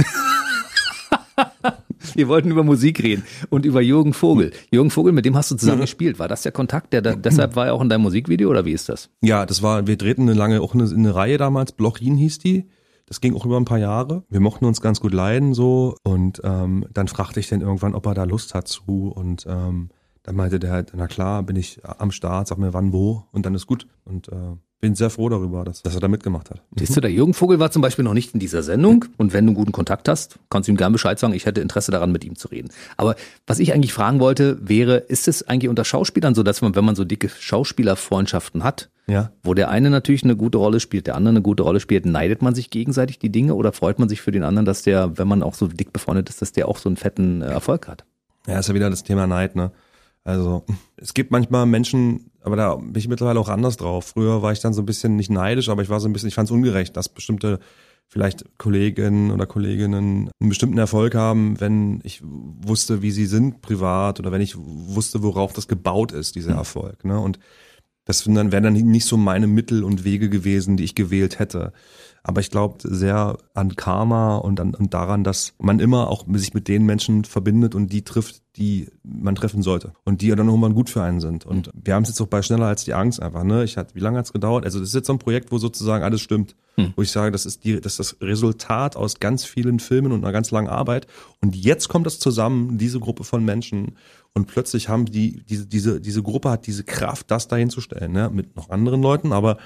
Wir wollten über Musik reden und über Jürgen Vogel. Jürgen Vogel, mit dem hast du zusammen gespielt. War das der Kontakt? Der da, deshalb war er auch in deinem Musikvideo oder wie ist das? Ja, das war, wir drehten eine lange, auch eine, eine Reihe damals, Blochin hieß die. Das ging auch über ein paar Jahre. Wir mochten uns ganz gut leiden so und ähm, dann fragte ich den irgendwann, ob er da Lust hat zu und ähm, dann meinte der halt, na klar, bin ich am Start, sag mir wann, wo und dann ist gut. Und äh, bin sehr froh darüber, dass, dass er da mitgemacht hat. Siehst du, der Jürgen Vogel war zum Beispiel noch nicht in dieser Sendung und wenn du einen guten Kontakt hast, kannst du ihm gerne Bescheid sagen, ich hätte Interesse daran, mit ihm zu reden. Aber was ich eigentlich fragen wollte, wäre, ist es eigentlich unter Schauspielern so, dass man, wenn man so dicke Schauspielerfreundschaften hat, ja. wo der eine natürlich eine gute Rolle spielt, der andere eine gute Rolle spielt, neidet man sich gegenseitig die Dinge oder freut man sich für den anderen, dass der, wenn man auch so dick befreundet ist, dass der auch so einen fetten äh, Erfolg hat? Ja, ist ja wieder das Thema Neid, ne? Also es gibt manchmal Menschen, aber da bin ich mittlerweile auch anders drauf. Früher war ich dann so ein bisschen nicht neidisch, aber ich war so ein bisschen, ich fand es ungerecht, dass bestimmte vielleicht Kolleginnen oder Kolleginnen einen bestimmten Erfolg haben, wenn ich wusste, wie sie sind privat oder wenn ich wusste, worauf das gebaut ist, dieser hm. Erfolg. Ne? Und das wären dann, nicht so meine Mittel und Wege gewesen, die ich gewählt hätte. Aber ich glaube sehr an Karma und, an, und daran, dass man immer auch sich mit den Menschen verbindet und die trifft, die man treffen sollte. Und die ja dann irgendwann gut für einen sind. Und wir haben es jetzt auch bei Schneller als die Angst einfach, ne? Ich hatte, wie lange hat es gedauert? Also das ist jetzt so ein Projekt, wo sozusagen alles stimmt. Hm. Wo ich sage, das ist die, das ist das Resultat aus ganz vielen Filmen und einer ganz langen Arbeit. Und jetzt kommt das zusammen, diese Gruppe von Menschen. Und plötzlich haben die, diese, diese, diese Gruppe hat diese Kraft, das dahin zu stellen, ne? Mit noch anderen Leuten, aber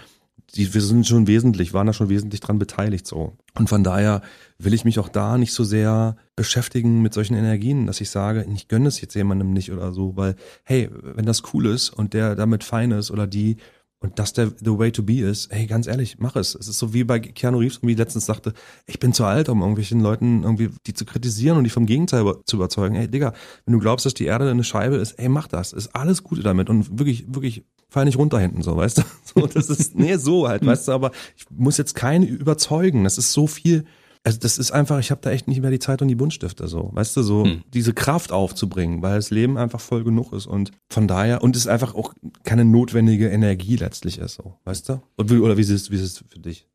die, wir sind schon wesentlich, waren da schon wesentlich dran beteiligt so. Und von daher will ich mich auch da nicht so sehr beschäftigen mit solchen Energien, dass ich sage, ich gönne es jetzt jemandem nicht oder so, weil, hey, wenn das cool ist und der damit fein ist oder die, und das der the way to be ist, hey, ganz ehrlich, mach es. Es ist so wie bei Keanu Reeves, wie letztens sagte, ich bin zu alt, um irgendwelchen Leuten irgendwie die zu kritisieren und die vom Gegenteil zu überzeugen. Hey, Digga, wenn du glaubst, dass die Erde eine Scheibe ist, ey, mach das. Ist alles Gute damit und wirklich, wirklich fall nicht runter hinten, so, weißt du? So, das ist, nee, so halt, weißt du, aber ich muss jetzt keinen überzeugen. Das ist so viel, also das ist einfach, ich habe da echt nicht mehr die Zeit und die Buntstifte so, weißt du, so hm. diese Kraft aufzubringen, weil das Leben einfach voll genug ist und von daher und es einfach auch keine notwendige Energie letztlich ist, so, weißt du? Und wie, oder wie ist es, wie ist es für dich?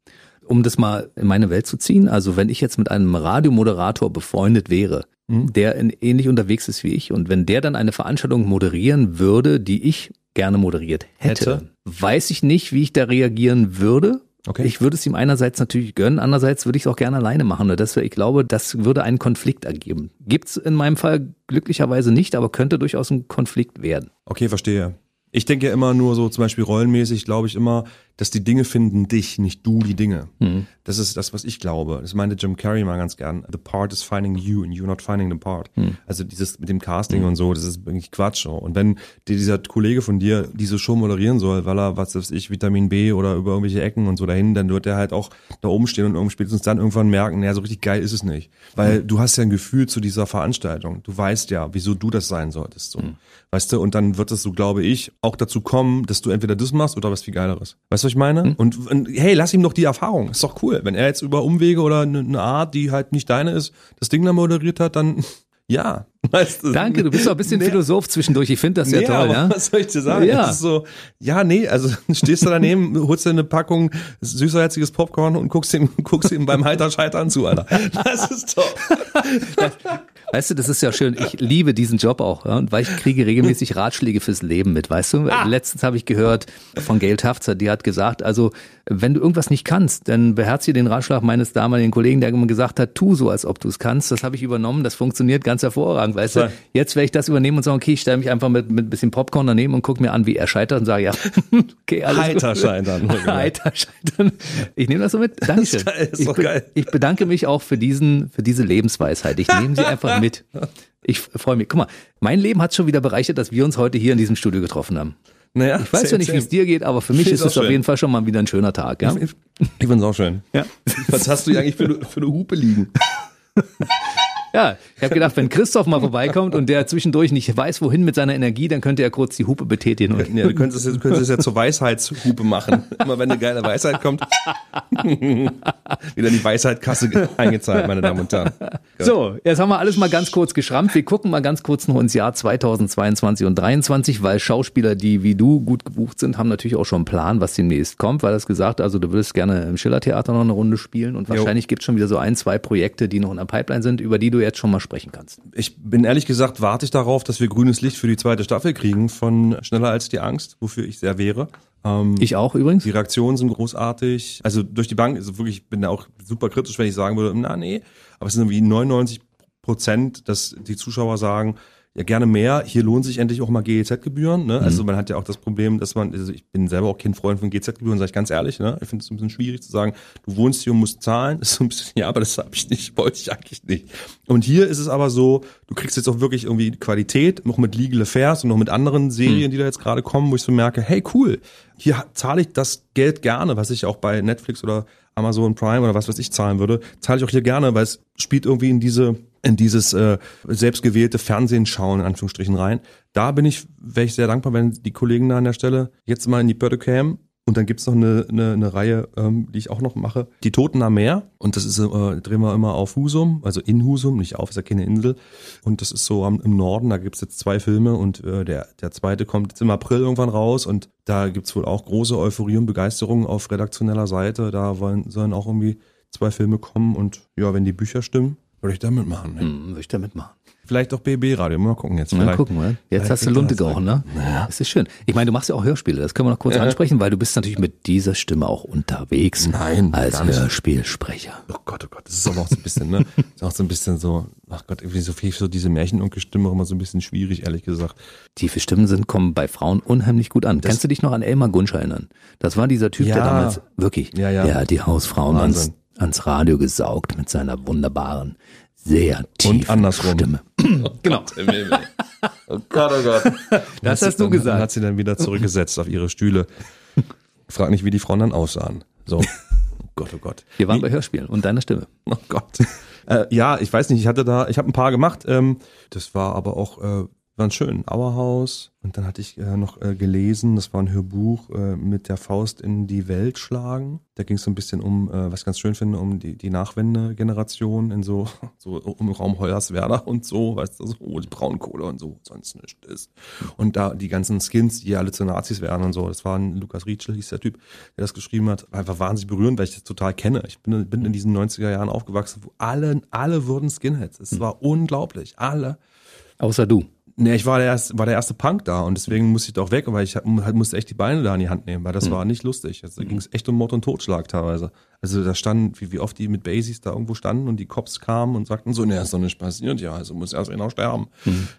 Um das mal in meine Welt zu ziehen, also wenn ich jetzt mit einem Radiomoderator befreundet wäre, hm. der ähnlich unterwegs ist wie ich und wenn der dann eine Veranstaltung moderieren würde, die ich gerne moderiert hätte, hätte, weiß ich nicht, wie ich da reagieren würde. Okay. Ich würde es ihm einerseits natürlich gönnen, andererseits würde ich es auch gerne alleine machen. Das, ich glaube, das würde einen Konflikt ergeben. Gibt's in meinem Fall glücklicherweise nicht, aber könnte durchaus ein Konflikt werden. Okay, verstehe. Ich denke ja immer nur so, zum Beispiel rollenmäßig, glaube ich immer, dass die Dinge finden dich, nicht du die Dinge. Mhm. Das ist das, was ich glaube. Das meinte Jim Carrey mal ganz gern. The part is finding you and you're not finding the part. Mhm. Also dieses mit dem Casting und so, das ist wirklich Quatsch. Und wenn dir dieser Kollege von dir diese Show moderieren soll, weil er, was weiß ich, Vitamin B oder über irgendwelche Ecken und so dahin, dann wird er halt auch da oben stehen und irgendwie spätestens dann irgendwann merken, naja, so richtig geil ist es nicht. Weil du hast ja ein Gefühl zu dieser Veranstaltung. Du weißt ja, wieso du das sein solltest. So. Weißt du, und dann wird es so, glaube ich, auch dazu kommen, dass du entweder das machst oder was viel Geileres. Weißt du, was ich meine? Und, und hey, lass ihm doch die Erfahrung. Ist doch cool. Wenn er jetzt über Umwege oder eine, eine Art, die halt nicht deine ist, das Ding da moderiert hat, dann ja. Weißt du? Danke, du bist doch ein bisschen Nee. Philosoph zwischendurch. Ich finde das ja nee, toll, ja. was soll ich dir sagen? Ja. Es ist so, ja, nee, also stehst du daneben, holst dir eine Packung süßerherziges Popcorn und guckst ihm, guckst ihm beim Heiterscheitern zu, Alter. Das ist doch. Weißt du, das ist ja schön. Ich liebe diesen Job auch, ja, und weil ich kriege regelmäßig Ratschläge fürs Leben mit, weißt du? Letztens habe ich gehört von Gail Tafzer, die hat gesagt, also wenn du irgendwas nicht kannst, dann beherzige den Ratschlag meines damaligen Kollegen, der immer gesagt hat, tu so, als ob du es kannst. Das habe ich übernommen, das funktioniert ganz hervorragend, weißt Voll. du? Jetzt werde ich das übernehmen und sagen, okay, ich stelle mich einfach mit, mit ein bisschen Popcorn daneben und gucke mir an, wie er scheitert und sage, ja, okay, alles Heiter gut. scheitern. Heiter scheitern. Ich nehme das so mit. Dankeschön. Ist geil, ist ich, doch be- geil. ich bedanke mich auch für diesen, für diese Lebensweisheit. Ich nehme sie einfach mit. Ich freue mich. Guck mal, mein Leben hat schon wieder bereichert, dass wir uns heute hier in diesem Studio getroffen haben. Naja, Ich weiß ja nicht, wie es dir geht, aber für mich Ich ist es auf schön. jeden Fall schon mal wieder ein schöner Tag. Ja? Ich, ich find's auch schön. Ja. Was hast du hier eigentlich für, für eine Hupe liegen? Ja, ich habe gedacht, wenn Christoph mal vorbeikommt und der zwischendurch nicht weiß, wohin mit seiner Energie, dann könnte er kurz die Hupe betätigen. Und Ja, du könntest es, du könntest es ja zur Weisheitshupe machen. Immer wenn eine geile Weisheit kommt, wieder in die Weisheitkasse eingezahlt, meine Damen und Herren. So, jetzt haben wir alles mal ganz kurz geschrammt. Wir gucken mal ganz kurz noch ins Jahr 2022 und 23, weil Schauspieler, die wie du gut gebucht sind, haben natürlich auch schon einen Plan, was demnächst kommt, weil das gesagt, also du würdest gerne im Schillertheater noch eine Runde spielen und wahrscheinlich gibt es schon wieder so ein, zwei Projekte, die noch in der Pipeline sind, über die du jetzt schon mal sprechen kannst. Ich bin ehrlich gesagt, warte ich darauf, dass wir grünes Licht für die zweite Staffel kriegen von Schneller als die Angst, wofür ich sehr wäre. Ähm, Ich auch übrigens. die Reaktionen sind großartig. Also durch die Bank, also wirklich, ich bin da auch super kritisch, wenn ich sagen würde, na nee, aber es sind irgendwie 99 Prozent, dass die Zuschauer sagen, ja gerne mehr, hier lohnt sich endlich auch mal GEZ-Gebühren. Ne? Also man hat ja auch das Problem, dass man, also ich bin selber auch kein Freund von GEZ-Gebühren, sage ich ganz ehrlich, ne? ich finde es ein bisschen schwierig zu sagen, du wohnst hier und musst zahlen. Das ist so ein bisschen, ja, aber das habe ich nicht, wollte ich eigentlich nicht. Und hier ist es aber so, du kriegst jetzt auch wirklich irgendwie Qualität, noch mit Legal Affairs und noch mit anderen Serien, die da jetzt gerade kommen, wo ich so merke, hey cool, hier zahle ich das Geld gerne, was ich auch bei Netflix oder Amazon Prime oder was weiß ich zahlen würde, zahle ich auch hier gerne, weil es spielt irgendwie in diese in dieses äh, selbstgewählte Fernsehen schauen in Anführungsstrichen rein. Da bin ich, wäre ich sehr dankbar, wenn die Kollegen da an der Stelle jetzt mal in die Pötte kämen. Und dann gibt's noch eine, eine, eine Reihe, ähm, die ich auch noch mache. Die Toten am Meer. Und das ist, äh, drehen wir immer auf Husum, also in Husum, nicht auf, ist ja keine Insel. Und das ist so am, im Norden, da gibt's jetzt zwei Filme und äh, der, der zweite kommt jetzt im April irgendwann raus und da gibt's wohl auch große Euphorie und Begeisterung auf redaktioneller Seite. Da wollen, sollen auch irgendwie zwei Filme kommen und ja, wenn die Bücher stimmen, würde ich da mitmachen. Ne? Hm, würde ich da mitmachen. Vielleicht auch BB-Radio, mal gucken jetzt. Mal gucken, oder? Jetzt hast du Lunte er das gerochen, ne? Das ist schön. Ich meine, du machst ja auch Hörspiele, das können wir noch kurz ansprechen, weil du bist natürlich mit dieser Stimme auch unterwegs. Nein, als. Hörspielsprecher. Oh Gott, oh Gott, das ist aber auch so ein bisschen, ne? Das ist auch so ein bisschen so, ach Gott, irgendwie so viel so diese Märchenonkelstimme auch immer so ein bisschen schwierig, ehrlich gesagt. Tiefe Stimmen sind, kommen bei Frauen unheimlich gut an. Kannst du dich noch an Elmar Gunsch erinnern? Das war dieser Typ, der Ja. damals wirklich, Ja, ja. der hat die Hausfrauen Wahnsinn. Ans Radio gesaugt mit seiner wunderbaren, sehr tiefen andersrum. Stimme. Genau. Oh Gott, oh Gott. Das hast du dann, gesagt. Dann hat sie dann wieder zurückgesetzt auf ihre Stühle. Frag nicht, wie die Frauen dann aussahen. So. Oh Gott, oh Gott. Wir waren bei Hörspielen und deiner Stimme. Oh Gott. Äh, ja, ich weiß nicht, ich hatte da, ich habe ein paar gemacht. Ähm, das war aber auch, äh, waren schön. Auerhaus. Und dann hatte ich äh, noch äh, gelesen, das war ein Hörbuch äh, mit der Faust in die Welt schlagen. Da ging es so ein bisschen um, äh, was ich ganz schön finde, um die, die Nachwende-Generation in so, so um Raum Hoyerswerda und so, weißt du, so wo die Braunkohle und so, sonst nichts ist. Und da die ganzen Skins, die alle zu Nazis werden und so, das war ein Lukas Rietschel, hieß der Typ, der das geschrieben hat, einfach wahnsinnig berührend, weil ich das total kenne. Ich bin, bin in diesen 90er Jahren aufgewachsen, wo alle, alle wurden Skinheads. Es war unglaublich. Alle. Außer du. Nee, ich war der, erste, war der erste Punk da und deswegen musste ich doch weg, aber ich halt musste echt die Beine da in die Hand nehmen, weil das war nicht lustig. Also, da ging es echt um Mord und Totschlag teilweise. Also da standen, wie, wie oft die mit Basies da irgendwo standen und die Cops kamen und sagten so, ne, ist doch nicht passiert, ja, also muss erst einer sterben.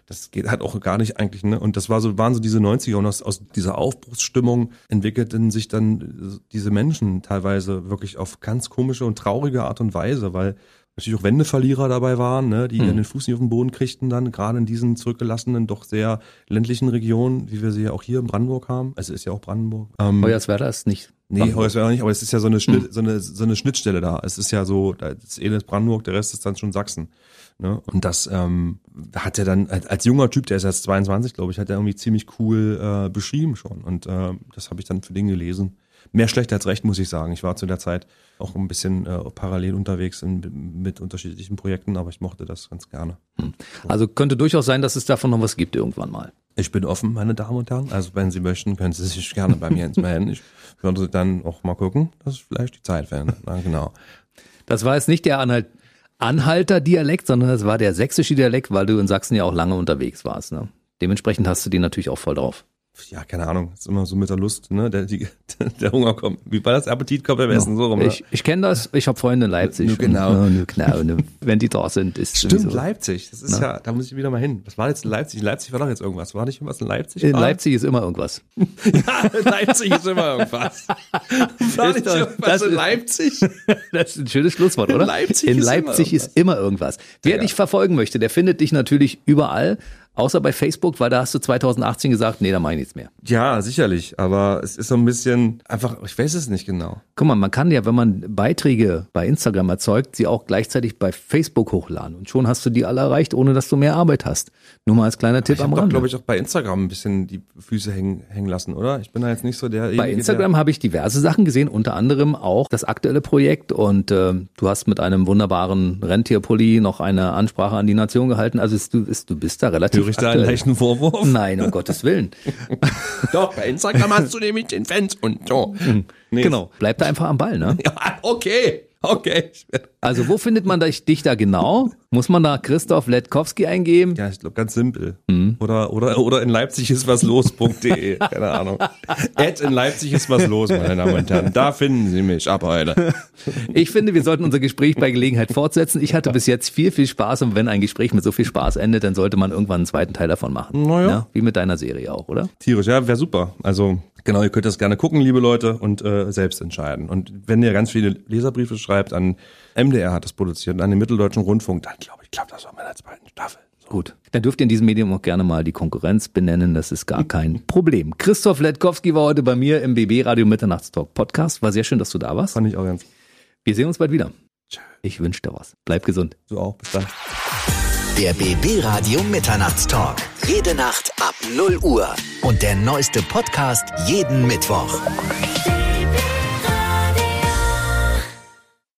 Das geht halt auch gar nicht eigentlich, ne? Und das war so, waren so diese 90er und aus, aus dieser Aufbruchsstimmung entwickelten sich dann diese Menschen teilweise wirklich auf ganz komische und traurige Art und Weise, weil natürlich auch Wendeverlierer dabei waren, ne, die dann den Fuß nicht auf den Boden kriegten dann, gerade in diesen zurückgelassenen, doch sehr ländlichen Regionen, wie wir sie ja auch hier in Brandenburg haben. Also ist ja auch Brandenburg. Ähm, Hoyerswerda ist nicht. Nee, Hoyerswerda nicht, aber es ist ja so eine, Schnitt, so, eine, so eine Schnittstelle da. Es ist ja so, da ist Elend Brandenburg, der Rest ist dann schon Sachsen. Ne? Und das ähm, hat er dann als, als junger Typ, der ist jetzt 22, glaube ich, hat er irgendwie ziemlich cool äh, beschrieben schon. Und äh, das habe ich dann für den gelesen. Mehr schlecht als recht, muss ich sagen. Ich war zu der Zeit auch ein bisschen äh, parallel unterwegs in, mit unterschiedlichen Projekten, aber ich mochte das ganz gerne. Also könnte durchaus sein, dass es davon noch was gibt irgendwann mal. Ich bin offen, meine Damen und Herren. Also wenn Sie möchten, können Sie sich gerne bei mir ins melden. Ich würde dann auch mal gucken, dass vielleicht die Zeit verändert. Na, genau. Das war jetzt nicht der Anhalt, Anhalter-Dialekt, sondern das war der sächsische Dialekt, weil du in Sachsen ja auch lange unterwegs warst. Ne? Dementsprechend hast du die natürlich auch voll drauf. Ja, keine Ahnung. ist immer so mit der Lust, ne? Der, die, der Hunger kommt. Wie war das? Appetit kommt beim Essen, so rum. ne? Ich, ich kenne das, ich habe Freunde in Leipzig. Nur genau. Und, ja, nur genau. ne, Wenn die da sind, ist Stimmt, sowieso- Leipzig. Das ist ja, da muss ich wieder mal hin. Was war jetzt in Leipzig? In Leipzig war doch jetzt irgendwas. War nicht irgendwas in Leipzig? In gerade? Leipzig ist immer irgendwas. Ja, in Leipzig ist immer irgendwas. War nicht doch- irgendwas das in Leipzig? Das ist ein schönes Schlusswort, oder? In Leipzig In ist immer Leipzig irgendwas. ist immer irgendwas. Wer Ja. dich verfolgen möchte, der findet dich natürlich überall, außer bei Facebook, weil da hast du 2018 gesagt, nee, da mache ich nichts mehr. Ja, sicherlich. Aber es ist so ein bisschen einfach, ich weiß es nicht genau. Guck mal, man kann ja, wenn man Beiträge bei Instagram erzeugt, sie auch gleichzeitig bei Facebook hochladen. Und schon hast du die alle erreicht, ohne dass du mehr Arbeit hast. Nur mal als kleiner Tipp Ich am Rande. glaube ich, auch bei Instagram ein bisschen die Füße hängen, hängen lassen, oder? Ich bin da jetzt nicht so der. Bei Instagram habe ich diverse Sachen gesehen, unter anderem auch das aktuelle Projekt. Und äh, du hast mit einem wunderbaren Rentierpulli noch eine Ansprache an die Nation gehalten. Also ist, du, ist, du bist da relativ Höre ich da einen aktuell. leichten Vorwurf? Nein, um Gottes Willen. Doch, bei Instagram hast du nämlich den Fans und so. Nee. Genau. Bleib da einfach am Ball, ne? Ja, okay. Okay. Also wo findet man dich dich da genau? Muss man da Christoph Letkowski eingeben? Ja, ich glaube, ganz simpel. Oder, oder, oder in Leipzig ist was los.de. Keine Ahnung. Ad in Leipzig ist was los, meine Damen und Herren. Da finden Sie mich ab heute. Ich finde, wir sollten unser Gespräch bei Gelegenheit fortsetzen. Ich hatte bis jetzt viel, viel Spaß und wenn ein Gespräch mit so viel Spaß endet, dann sollte man irgendwann einen zweiten Teil davon machen. Na ja. Ja, wie mit deiner Serie auch, oder? Tierisch, ja, wäre super. Also, genau, ihr könnt das gerne gucken, liebe Leute, und äh, selbst entscheiden. Und wenn ihr ganz viele Leserbriefe schreibt an MDR hat das produziert und an den Mitteldeutschen Rundfunk, dann glaube ich, klappt das auch mit der zweiten Staffel. So. Gut. Dann dürft ihr in diesem Medium auch gerne mal die Konkurrenz benennen. Das ist gar kein Problem. Christoph Letkowski war heute bei mir im BB Radio Mitternachtstalk Podcast. War sehr schön, dass du da warst. Fand ich auch ganz. Wir sehen uns bald wieder. Ich wünsche dir was. Bleib gesund. So auch. Bis dann. Der BB Radio Mitternachtstalk. Jede Nacht ab 0 Uhr. Und der neueste Podcast jeden Mittwoch.